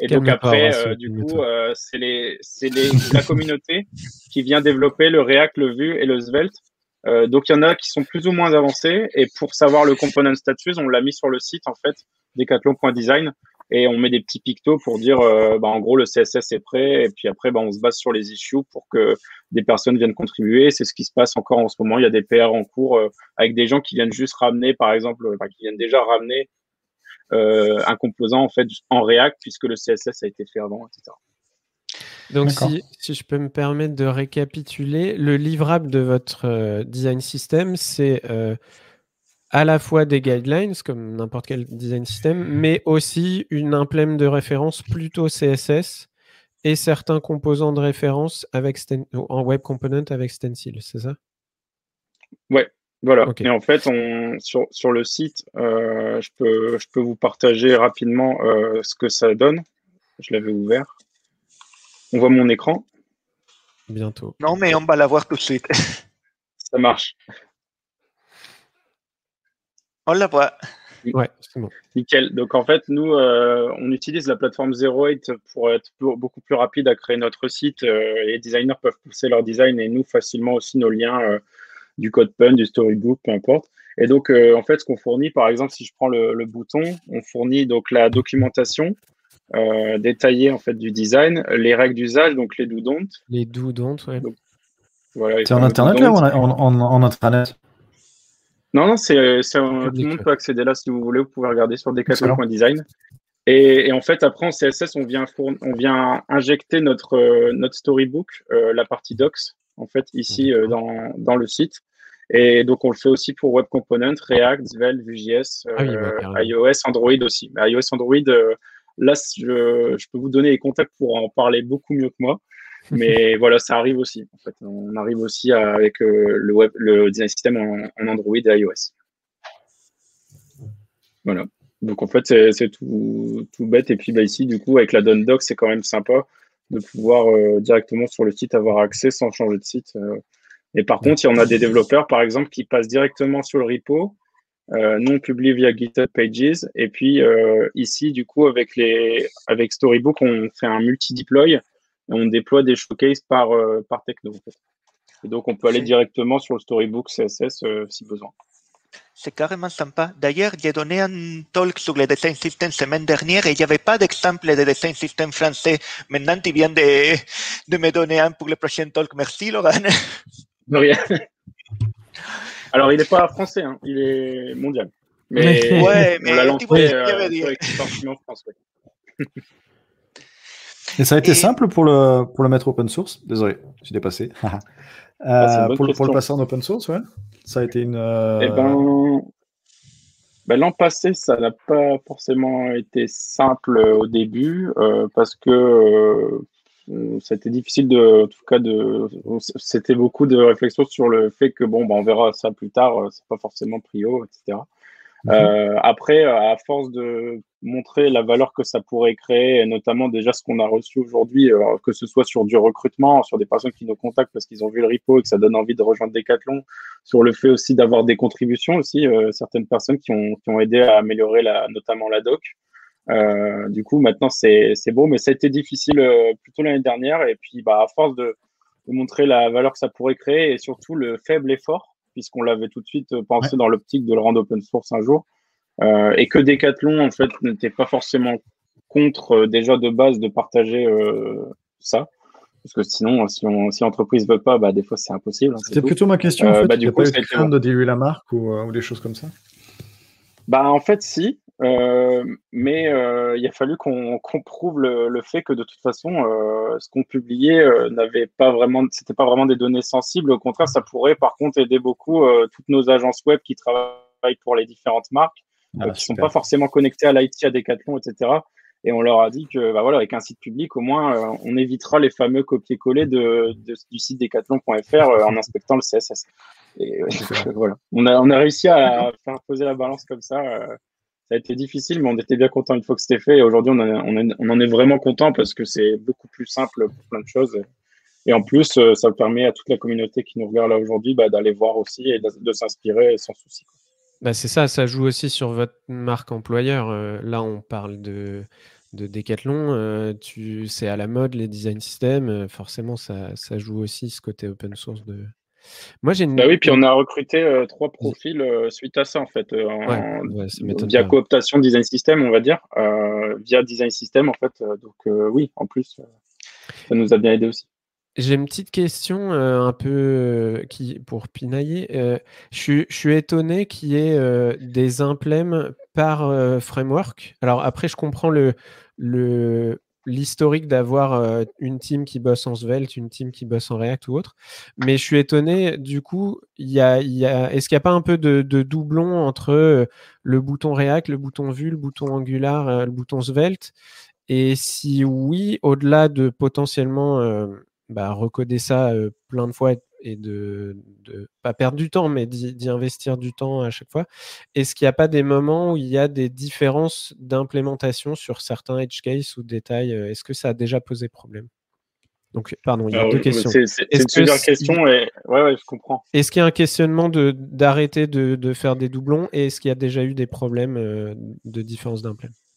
Et donc après, euh, du coup, euh, c'est les, c'est les, la communauté qui vient développer le React, le Vue et le Svelte. Euh, donc il y en a qui sont plus ou moins avancés. Et pour savoir le component status, on l'a mis sur le site en fait, decathlon.design, et on met des petits pictos pour dire, euh, bah, en gros, le CSS est prêt. Et puis après, bah, on se base sur les issues pour que des personnes viennent contribuer. C'est ce qui se passe encore en ce moment. Il y a des PR en cours euh, avec des gens qui viennent juste ramener, par exemple, enfin, qui viennent déjà ramener euh, un composant en fait en React puisque le CSS a été fait avant, etc. Donc, si, si, je peux me permettre de récapituler, le livrable de votre euh, design system, c'est euh, à la fois des guidelines, comme n'importe quel design system, mais aussi une implème de référence plutôt CSS et certains composants de référence avec en web component avec Stencil, c'est ça? Ouais, voilà. Et en fait, on, sur, sur le site, euh, je, peux, je peux vous partager rapidement euh, ce que ça donne. Je l'avais ouvert. On voit mon écran. Bientôt. Non, mais on va la voir tout de suite. ça marche. On la voit. Ouais, c'est bon. Nickel. Donc en fait, nous, euh, on utilise la plateforme 08 pour être beaucoup plus rapide à créer notre site. Euh, les designers peuvent pousser leur design et nous facilement aussi nos liens euh, du code pun, du storybook, peu importe. Et donc, euh, en fait, ce qu'on fournit, par exemple, si je prends le, bouton, on fournit donc la documentation euh, détaillée en fait du design, les règles d'usage, donc les do don't. Les do don't, ouais. voilà, c'est en internet là ou en, en, intranet? Non, non, c'est, tout le monde peut accéder là si vous voulez. Vous pouvez regarder sur decathlon.design. Et, et, en fait, après en CSS, on vient, on vient injecter notre, euh, notre storybook, la partie docs, en fait, ici dans, dans le site. Et donc, on le fait aussi pour Web Component, React, Svelte, Vue.js, ah bah, iOS, Android aussi. Mais iOS, Android, là, je, je, peux vous donner les contacts pour en parler beaucoup mieux que moi. Mais voilà, ça arrive aussi. En fait, on arrive aussi avec le, web, le design system en, en Android et iOS. Voilà. Donc en fait, c'est tout, tout, bête. Et puis bah, ici, du coup, avec la Doc, c'est quand même sympa de pouvoir euh, directement sur le site avoir accès sans changer de site. Euh. Et par contre, il y en a des développeurs, par exemple, qui passent directement sur le repo, euh, non publié via GitHub Pages. Et puis ici, du coup, avec, les, avec Storybook, on fait un multi-deploy et on déploie des showcases par, par techno. Et donc, on peut aller directement sur le Storybook CSS si besoin. C'est carrément sympa. D'ailleurs, j'ai donné un talk sur le design system semaine dernière et il n'y avait pas d'exemple de design system français. Maintenant, tu viens de, de me donner un pour le prochain talk. Merci, Laurent. De rien. Alors, il n'est pas français, hein. il est mondial. Mais, ouais, mais on l'a lancé euh, français. Et ça a été simple pour le, pour le mettre open source? Désolé, j'ai dépassé. Ah, euh, pour, pour, le passer en open source, ouais ça a été une. Euh, eh ben, ben, l'an passé, ça n'a pas forcément été simple au début euh, parce que euh, c'était difficile de, en tout cas, de, c'était beaucoup de réflexions sur le fait que bon, ben, on verra ça plus tard, c'est pas forcément prio, etc. Mhm. Euh, après, à force de montrer la valeur que ça pourrait créer, et notamment déjà ce qu'on a reçu aujourd'hui, euh, que ce soit sur du recrutement, sur des personnes qui nous contactent parce qu'ils ont vu le repo et que ça donne envie de rejoindre Decathlon, sur le fait aussi d'avoir des contributions aussi, euh, certaines personnes qui ont, qui ont aidé à améliorer la, notamment la doc. du coup, maintenant, c'est beau, mais ça a été difficile plutôt l'année dernière. Et puis, bah, à force de, de montrer la valeur que ça pourrait créer et surtout le faible effort, puisqu'on l'avait tout de suite euh, pensé dans l'optique de le rendre open source un jour. Euh, et que Decathlon, en fait, n'était pas forcément contre euh, déjà de base de partager ça. Parce que sinon, si, on, si l'entreprise ne veut pas, bah, des fois, c'est impossible. Hein, C'était plutôt ma question. en fait, bah, du coup, pas eu de diluer la marque ou, ou, des choses comme ça? Bah, En fait, si. Euh, mais euh, il a fallu qu'on prouve le, fait que de toute façon, euh, ce qu'on publiait n'avait pas vraiment, c'était pas vraiment des données sensibles. Au contraire, ça pourrait par contre aider beaucoup toutes nos agences web qui travaillent pour les différentes marques, ah, qui sont pas forcément connectées à l'IT, à Decathlon, etc. Et on leur a dit que, bah voilà, avec un site public, au moins, on évitera les fameux copier-coller de, du site decathlon.fr en inspectant le CSS. Et voilà, on a, on a réussi à faire poser la balance comme ça ça a été difficile, mais on était bien content une fois que c'était fait. Et aujourd'hui, on, on, en est vraiment content parce que c'est beaucoup plus simple pour plein de choses. Et en plus, euh, ça permet à toute la communauté qui nous regarde là aujourd'hui bah, d'aller voir aussi et de, s'inspirer sans souci. Bah c'est ça, ça joue aussi sur votre marque employeur. Euh, là, on parle de, de Decathlon. Euh, tu, c'est à la mode les design systems. forcément, ça, ça, joue aussi ce côté open source de, moi, j'ai bah oui, puis on a recruté euh, trois profils euh, suite à ça, en fait, euh, via cooptation design system, on va dire, via design system, en fait. donc, oui, en plus, ça nous a bien aidé aussi. J'ai une petite question un peu qui, pour pinailler. je, suis étonné qu'il y ait des implèmes par framework. Alors après, je comprends le, le, l'historique d'avoir euh, une team qui bosse en Svelte, une team qui bosse en React ou autre. Mais je suis étonné, du coup, y a, y a, est-ce qu'il n'y a pas un peu de, doublon entre euh, le bouton React, le bouton Vue, le bouton Angular, euh, le bouton Svelte? Et si oui, au-delà de potentiellement bah, recoder ça plein de fois et de, de, pas perdre du temps, mais d'y investir du temps à chaque fois. Est-ce qu'il n'y a pas des moments où il y a des différences d'implémentation sur certains edge cases ou détails Est-ce que ça a déjà posé problème? Donc, pardon, il y a deux questions. C'est une question et ouais, ouais, je comprends. Est-ce qu'il y a un questionnement d'arrêter de, de, faire des doublons et est-ce qu'il y a déjà eu des problèmes de différence d'implémentation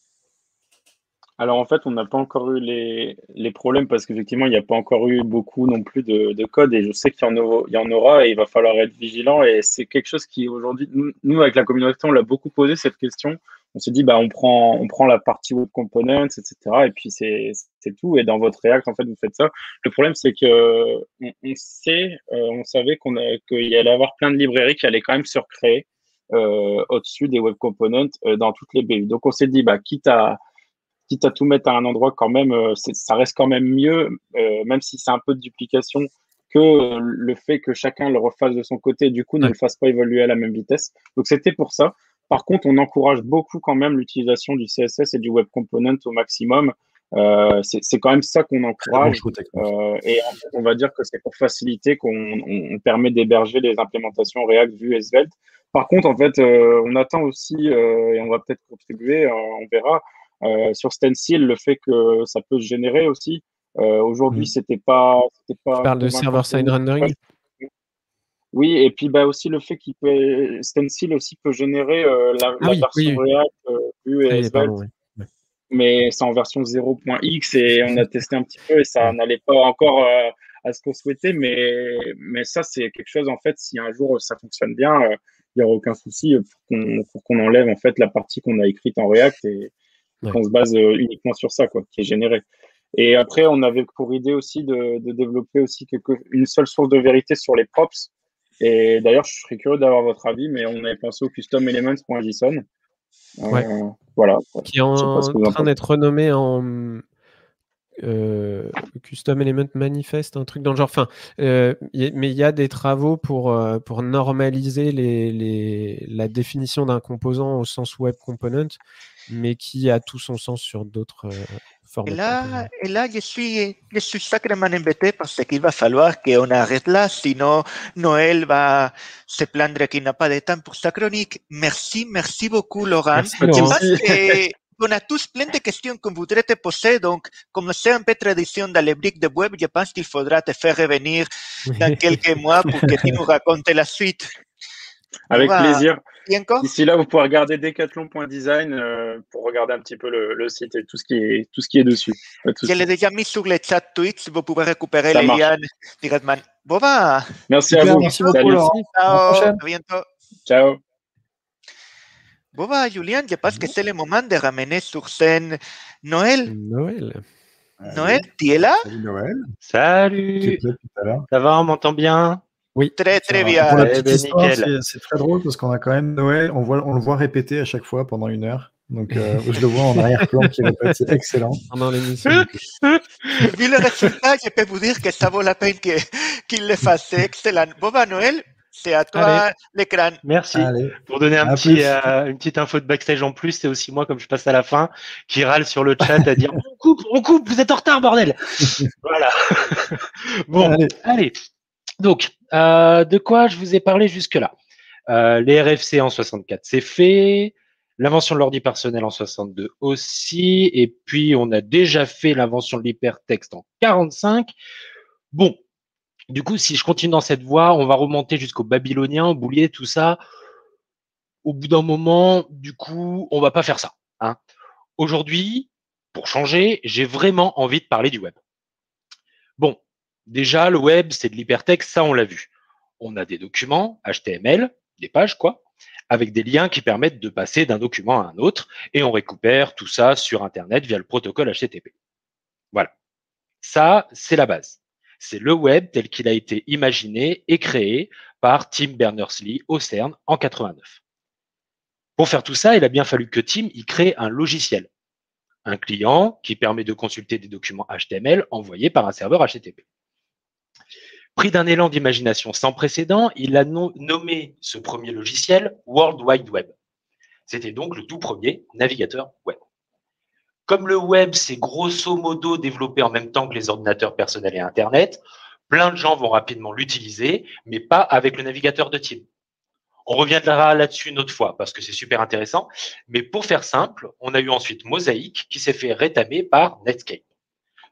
alors en fait, on n'a pas encore eu les, les problèmes parce qu'effectivement, il n'y a pas encore eu beaucoup non plus de, de code et je sais qu'il y, y, en aura et il va falloir être vigilant et c'est quelque chose qui aujourd'hui, nous, avec la communauté, on l'a beaucoup posé cette question. On s'est dit, bah, on prend, on prend la partie web components, etc. Et puis c'est tout. Et dans votre React, en fait, vous faites ça. Le problème, c'est que on, sait, euh, on savait qu'on qu'il y allait avoir plein de librairies qui allaient quand même se recréer euh, au-dessus des web components euh, dans toutes les BU. Donc on s'est dit, bah, quitte à quitte à tout mettre à un endroit quand même, euh, ça reste quand même mieux, euh, même si c'est un peu de duplication, que le fait que chacun le refasse de son côté, du coup, ne le fasse pas évoluer à la même vitesse. Donc, c'était pour ça. Par contre, on encourage beaucoup quand même l'utilisation du CSS et du Web Component au maximum. Euh, c'est quand même ça qu'on encourage. Euh, et on va dire que c'est pour faciliter qu'on permet d'héberger les implémentations React, Vue et Svelte. Par contre, en fait, euh, on attend aussi, et on va peut-être contribuer, on verra, sur Stencil, le fait que ça peut se générer aussi. Aujourd'hui, mm. c'était pas, pas. Tu parles de server-side rendering? Oui, et puis bah, aussi le fait qu'il peut Stencil aussi peut générer la, ah version React, Vue et Svelte mais c'est en version 0.x et on a testé un petit peu et ça n'allait pas encore euh, à ce qu'on souhaitait. Mais, mais ça, c'est quelque chose, en fait, si un jour ça fonctionne bien, il euh, n'y aura aucun souci pour qu'on enlève en fait la partie qu'on a écrite en React et qu'on se base euh, uniquement sur ça, quoi, qui est généré. Et après, on avait pour idée aussi de, de développer aussi quelque, une seule source de vérité sur les props. Et d'ailleurs, je serais curieux d'avoir votre avis, mais on avait pensé au custom elements.json. Ouais. voilà. Qui est en train d'être renommé en euh, Custom Element Manifest, un truc dans le genre. Enfin, euh, mais il y a des travaux pour, euh, pour normaliser les, les, la définition d'un composant au sens web component, mais qui a tout son sens sur d'autres et là, et là, je suis, je suis sacrément embêté parce qu'il va falloir qu'on arrête là, sinon Noël va se plaindre qu'il n'a pas de temps pour sa chronique. Merci, merci beaucoup, Laurent. Qu'on a tous plein de questions qu'on voudrait te poser, donc, comme c'est un peu tradition dans les briques de web, je pense qu'il faudra te faire revenir dans quelques mois pour que tu nous racontes la suite. Avec plaisir. Ici là, vous pouvez regarder decathlon.design euh, pour regarder un petit peu le, site et tout ce qui est, tout ce qui est dessus. Je l'ai déjà mis sur le chat Twitch, vous pouvez récupérer les liens directement. Bon bah. Merci à vous. Merci beaucoup, Laurent. Ciao. À, bientôt. Ciao. Bon bah, Julien, je pense que c'est le moment de ramener sur scène Noël. Noël. Noël, tu es là Salut Noël. Salut. Ça va, on m'entend bien? Oui, très très bien. Pour la petite eh histoire, c'est très drôle parce qu'on a quand même Noël, on, voit, on le voit répéter à chaque fois pendant une heure. Donc, euh, je le vois en arrière-plan qui répète, c'est excellent. Pendant l'émission. Vu le résultat, je peux vous dire que ça vaut la peine qu'il le fasse. C'est excellent. Bon, bah, Noël, c'est à toi l'écran. Merci. Pour donner un petit, euh, une petite info de backstage en plus, c'est aussi moi, comme je passe à la fin, qui râle sur le chat à dire on coupe, on coupe, vous êtes en retard, bordel. voilà. bon, allez. Donc, euh, de quoi je vous ai parlé jusque-là? Euh, Les RFC en 64, c'est fait. L'invention de l'ordi personnel en 62 aussi. Et puis, on a déjà fait l'invention de l'hypertexte en 45. Bon, du coup, si je continue dans cette voie, on va remonter jusqu'au babylonien, au boulier, tout ça. Au bout d'un moment, du coup, on va pas faire ça. Hein. Aujourd'hui, pour changer, j'ai vraiment envie de parler du web. Bon, Déjà, le web, c'est de l'hypertexte, ça, on l'a vu. On a des documents HTML, des pages, quoi, avec des liens qui permettent de passer d'un document à un autre, et on récupère tout ça sur Internet via le protocole HTTP. Voilà. Ça, c'est la base. C'est le web tel qu'il a été imaginé et créé par Tim Berners-Lee au CERN en 89. Pour faire tout ça, il a bien fallu que Tim y crée un logiciel, un client qui permet de consulter des documents HTML envoyés par un serveur HTTP. Pris d'un élan d'imagination sans précédent, il a nommé ce premier logiciel World Wide Web. C'était donc le tout premier navigateur web. Comme le web s'est grosso modo développé en même temps que les ordinateurs personnels et Internet, plein de gens vont rapidement l'utiliser, mais pas avec le navigateur de Tim. On reviendra là-dessus une autre fois parce que c'est super intéressant. Mais pour faire simple, on a eu ensuite Mosaic qui s'est fait rétamer par Netscape.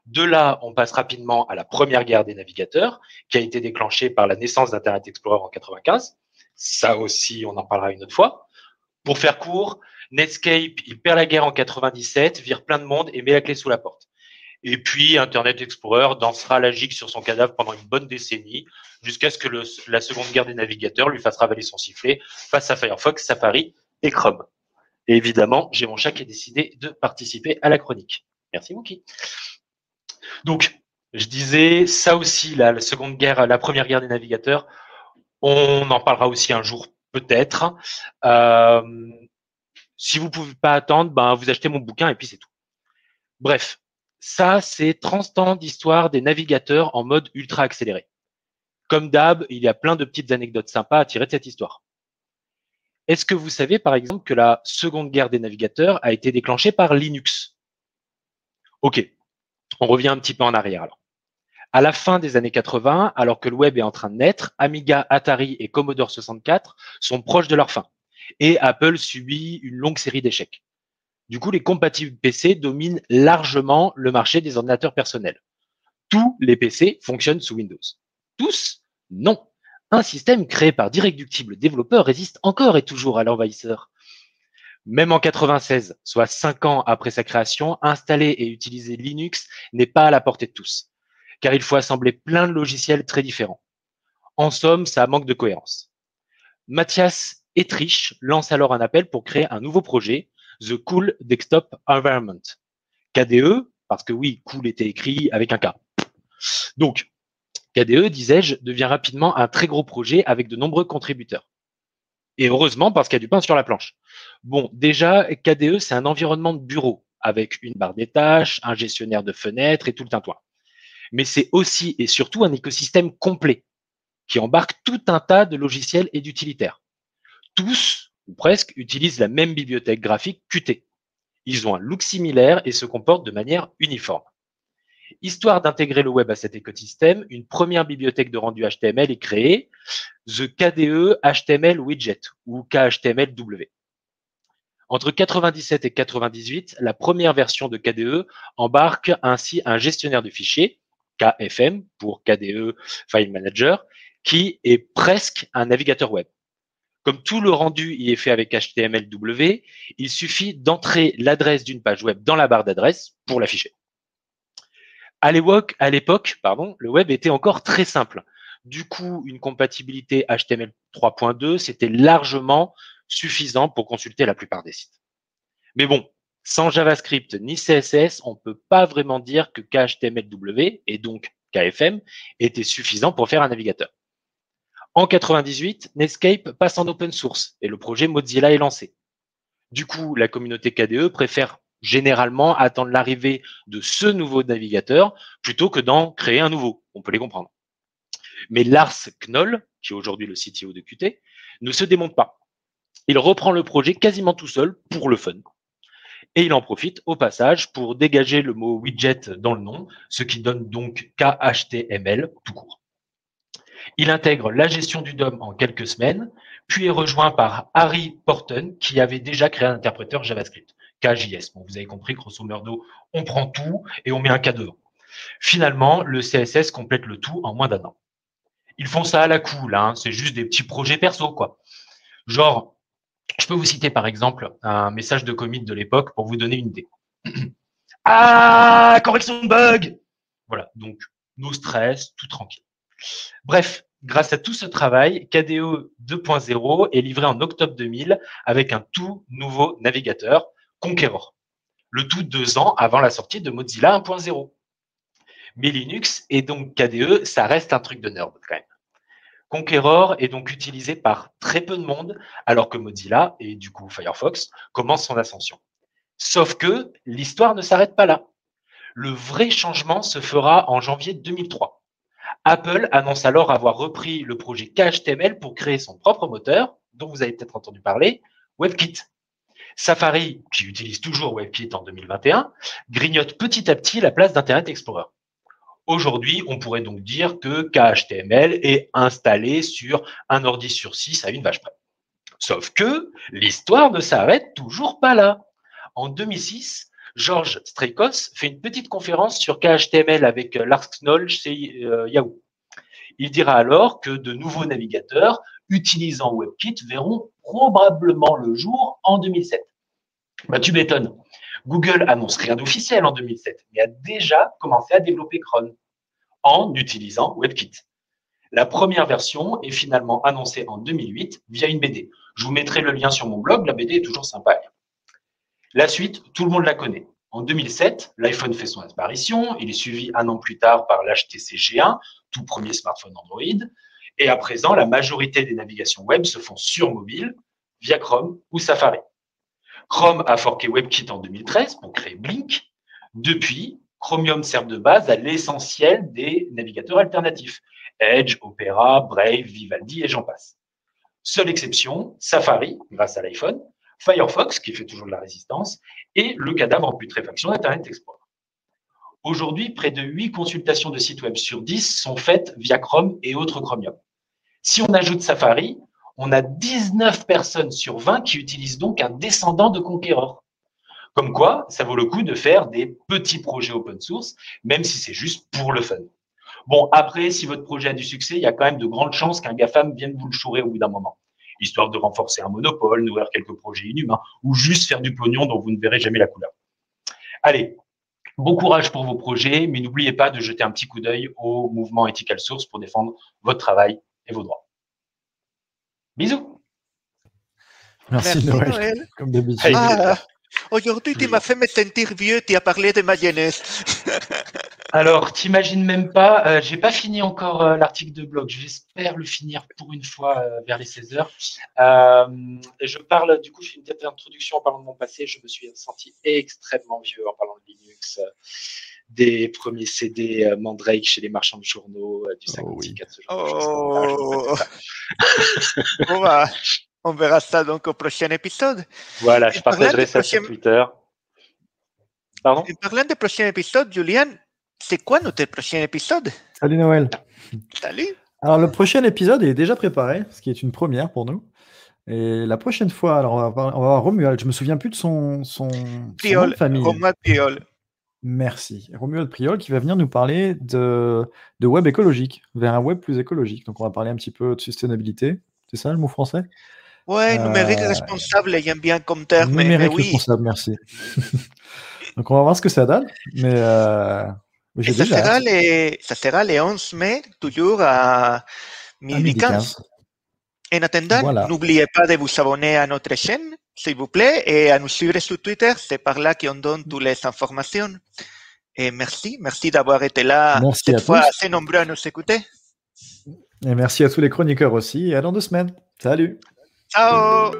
De là, on passe rapidement à la première guerre des navigateurs, qui a été déclenchée par la naissance d'Internet Explorer en 95. Ça aussi, on en parlera une autre fois. Pour faire court, Netscape, il perd la guerre en 97, vire plein de monde et met la clé sous la porte. Et puis, Internet Explorer dansera la gigue sur son cadavre pendant une bonne décennie, jusqu'à ce que la seconde guerre des navigateurs lui fasse ravaler son sifflet face à Firefox, Safari et Chrome. Et évidemment, j'ai mon chat qui a décidé de participer à la chronique. Merci, Mookie. Donc, je disais, ça aussi, la, seconde guerre, la première guerre des navigateurs, on en parlera aussi un jour, peut-être. Euh, si vous pouvez pas attendre, ben, vous achetez mon bouquin et puis c'est tout. Bref, ça, c'est 30 ans d'histoire des navigateurs en mode ultra accéléré. Comme d'hab, il y a plein de petites anecdotes sympas à tirer de cette histoire. Est-ce que vous savez, par exemple, que la seconde guerre des navigateurs a été déclenchée par Linux? Ok, on revient un petit peu en arrière alors. À la fin des années 80, alors que le web est en train de naître, Amiga, Atari et Commodore 64 sont proches de leur fin. Et Apple subit une longue série d'échecs. Du coup, les compatibles PC dominent largement le marché des ordinateurs personnels. Tous les PC fonctionnent sous Windows. Tous Non. Un système créé par d'irréductibles développeurs résiste encore et toujours à l'envahisseur. Même en 96, soit cinq ans après sa création, installer et utiliser Linux n'est pas à la portée de tous, car il faut assembler plein de logiciels très différents. En somme, ça manque de cohérence. Mathias Etrich lance alors un appel pour créer un nouveau projet, The Cool Desktop Environment. KDE, parce que oui, cool était écrit avec un K. Donc, KDE, disais-je, devient rapidement un très gros projet avec de nombreux contributeurs. Et heureusement, parce qu'il y a du pain sur la planche. Bon, déjà, KDE, c'est un environnement de bureau avec une barre des tâches, un gestionnaire de fenêtres et tout le tintouin. Mais c'est aussi et surtout un écosystème complet qui embarque tout un tas de logiciels et d'utilitaires. Tous, ou presque, utilisent la même bibliothèque graphique Qt. Ils ont un look similaire et se comportent de manière uniforme. Histoire d'intégrer le web à cet écosystème, une première bibliothèque de rendu HTML est créée, The KDE HTML Widget ou KHTMLW. Entre 97 et 98, la première version de KDE embarque ainsi un gestionnaire de fichiers, KFM pour KDE File Manager, qui est presque un navigateur web. Comme tout le rendu y est fait avec HTMLW, il suffit d'entrer l'adresse d'une page web dans la barre d'adresse pour l'afficher. À l'époque, le web était encore très simple. Du coup, une compatibilité HTML 3.2, c'était largement suffisant pour consulter la plupart des sites. Mais bon, sans JavaScript ni CSS, on ne peut pas vraiment dire que KHTMLW et donc KFM était suffisant pour faire un navigateur. En 98, Netscape passe en open source et le projet Mozilla est lancé. Du coup, la communauté KDE préfère généralement attendre l'arrivée de ce nouveau navigateur plutôt que d'en créer un nouveau. On peut les comprendre. Mais Lars Knoll, qui est aujourd'hui le CTO de Qt, ne se démonte pas. Il reprend le projet quasiment tout seul pour le fun. Et il en profite au passage pour dégager le mot widget dans le nom, ce qui donne donc KHTML tout court. Il intègre la gestion du DOM en quelques semaines, puis est rejoint par Harry Porton, qui avait déjà créé un interpréteur JavaScript, KJS. Bon, vous avez compris, grosso modo, on prend tout et on met un K devant. Finalement, le CSS complète le tout en moins d'un an. Ils font ça à la cool, hein, c'est juste des petits projets perso, quoi. Genre, je peux vous citer par exemple un message de commit de l'époque pour vous donner une idée. ah, correction de bug Voilà, donc no stress, tout tranquille. Bref, grâce à tout ce travail, KDE 2.0 est livré en octobre 2000 avec un tout nouveau navigateur, Conqueror. Le tout deux ans avant la sortie de Mozilla 1.0. Mais Linux et donc KDE, ça reste un truc de nerd quand même. Conqueror est donc utilisé par très peu de monde, alors que Mozilla, et du coup Firefox, commence son ascension. Sauf que l'histoire ne s'arrête pas là. Le vrai changement se fera en janvier 2003. Apple annonce alors avoir repris le projet KHTML pour créer son propre moteur, dont vous avez peut-être entendu parler, WebKit. Safari, qui utilise toujours WebKit en 2021, grignote petit à petit la place d'Internet Explorer. Aujourd'hui, on pourrait donc dire que KHTML est installé sur un ordi sur six à une vache près. Sauf que l'histoire ne s'arrête toujours pas là. En 2006, George Streikos fait une petite conférence sur KHTML avec Lars Knoll chez euh, Yahoo. Il dira alors que de nouveaux navigateurs utilisant WebKit verront probablement le jour en 2007. Bah, tu m'étonnes. Google annonce rien d'officiel en 2007, mais a déjà commencé à développer Chrome en utilisant WebKit. La première version est finalement annoncée en 2008 via une BD. Je vous mettrai le lien sur mon blog, la BD est toujours sympa. La suite, tout le monde la connaît. En 2007, l'iPhone fait son apparition, il est suivi un an plus tard par l'HTC G1, tout premier smartphone Android, et à présent, la majorité des navigations web se font sur mobile, via Chrome ou Safari. Chrome a forqué WebKit en 2013 pour créer Blink. Depuis, Chromium sert de base à l'essentiel des navigateurs alternatifs. Edge, Opera, Brave, Vivaldi et j'en passe. Seule exception, Safari, grâce à l'iPhone, Firefox, qui fait toujours de la résistance, et le cadavre en putréfaction d'Internet Explorer. Aujourd'hui, près de 8 consultations de sites web sur 10 sont faites via Chrome et autres Chromium. Si on ajoute Safari, on a 19 personnes sur 20 qui utilisent donc un descendant de Conqueror. Comme quoi, ça vaut le coup de faire des petits projets open source, même si c'est juste pour le fun. Bon, après, si votre projet a du succès, il y a quand même de grandes chances qu'un GAFAM vienne vous le chourer au bout d'un moment, histoire de renforcer un monopole, nourrir quelques projets inhumains, ou juste faire du pognon dont vous ne verrez jamais la couleur. Allez, bon courage pour vos projets, mais n'oubliez pas de jeter un petit coup d'œil au mouvement Ethical Source pour défendre votre travail et vos droits. Bisous. Merci, Noël. Comme d'habitude. Aujourd'hui, tu m'as fait me sentir vieux, tu as parlé de ma jeunesse. Alors, t'imagines même pas, euh, j'ai pas fini encore euh, l'article de blog. J'espère le finir pour une fois euh, vers les 16 heures. je parle, du coup, je fais une petite introduction en parlant de mon passé. Je me suis senti extrêmement vieux en parlant de Linux, des premiers CD Mandrake chez les marchands de journaux, du 54, ce genre oh. de bah, on verra ça donc au prochain épisode. Voilà, je partagerai ça sur Twitter. Pardon? En parlant du prochain épisode, Julian, c'est quoi notre prochain épisode? Salut Noël. Salut. Alors le prochain épisode est déjà préparé, ce qui est une première pour nous. Et la prochaine fois, alors on va, voir, Romuald. Je me souviens plus de son, son, Priol, famille. Romuald Priol. Merci. Romuald Priol qui va venir nous parler de, de web écologique, vers un web plus écologique. Donc on va parler un petit peu de sustainabilité. C'est ça le mot français? Ouais, numérique euh, responsable, j'aime bien comme terme. Numérique oui. responsable, merci. Donc on va voir ce que ça donne. Mais, euh, ça, sera les, ça sera le 11 mai, toujours à midi 15. En attendant, n'oubliez pas de vous abonner à notre chaîne, s'il vous plaît, et à nous suivre sur Twitter. C'est par là qu'on donne toutes les informations. Et merci, merci d'avoir été là cette fois assez nombreux à nous écouter. Et merci à tous les chroniqueurs aussi. Et à dans deux semaines. Salut. Ciao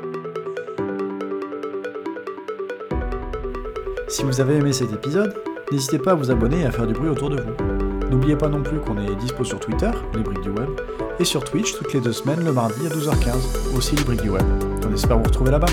Si vous avez aimé cet épisode, n'hésitez pas à vous abonner et à faire du bruit autour de vous. N'oubliez pas non plus qu'on est dispo sur Twitter, les briques du web, et sur Twitch toutes les deux semaines le mardi à 12h15, aussi les du web. On espère vous retrouver là-bas.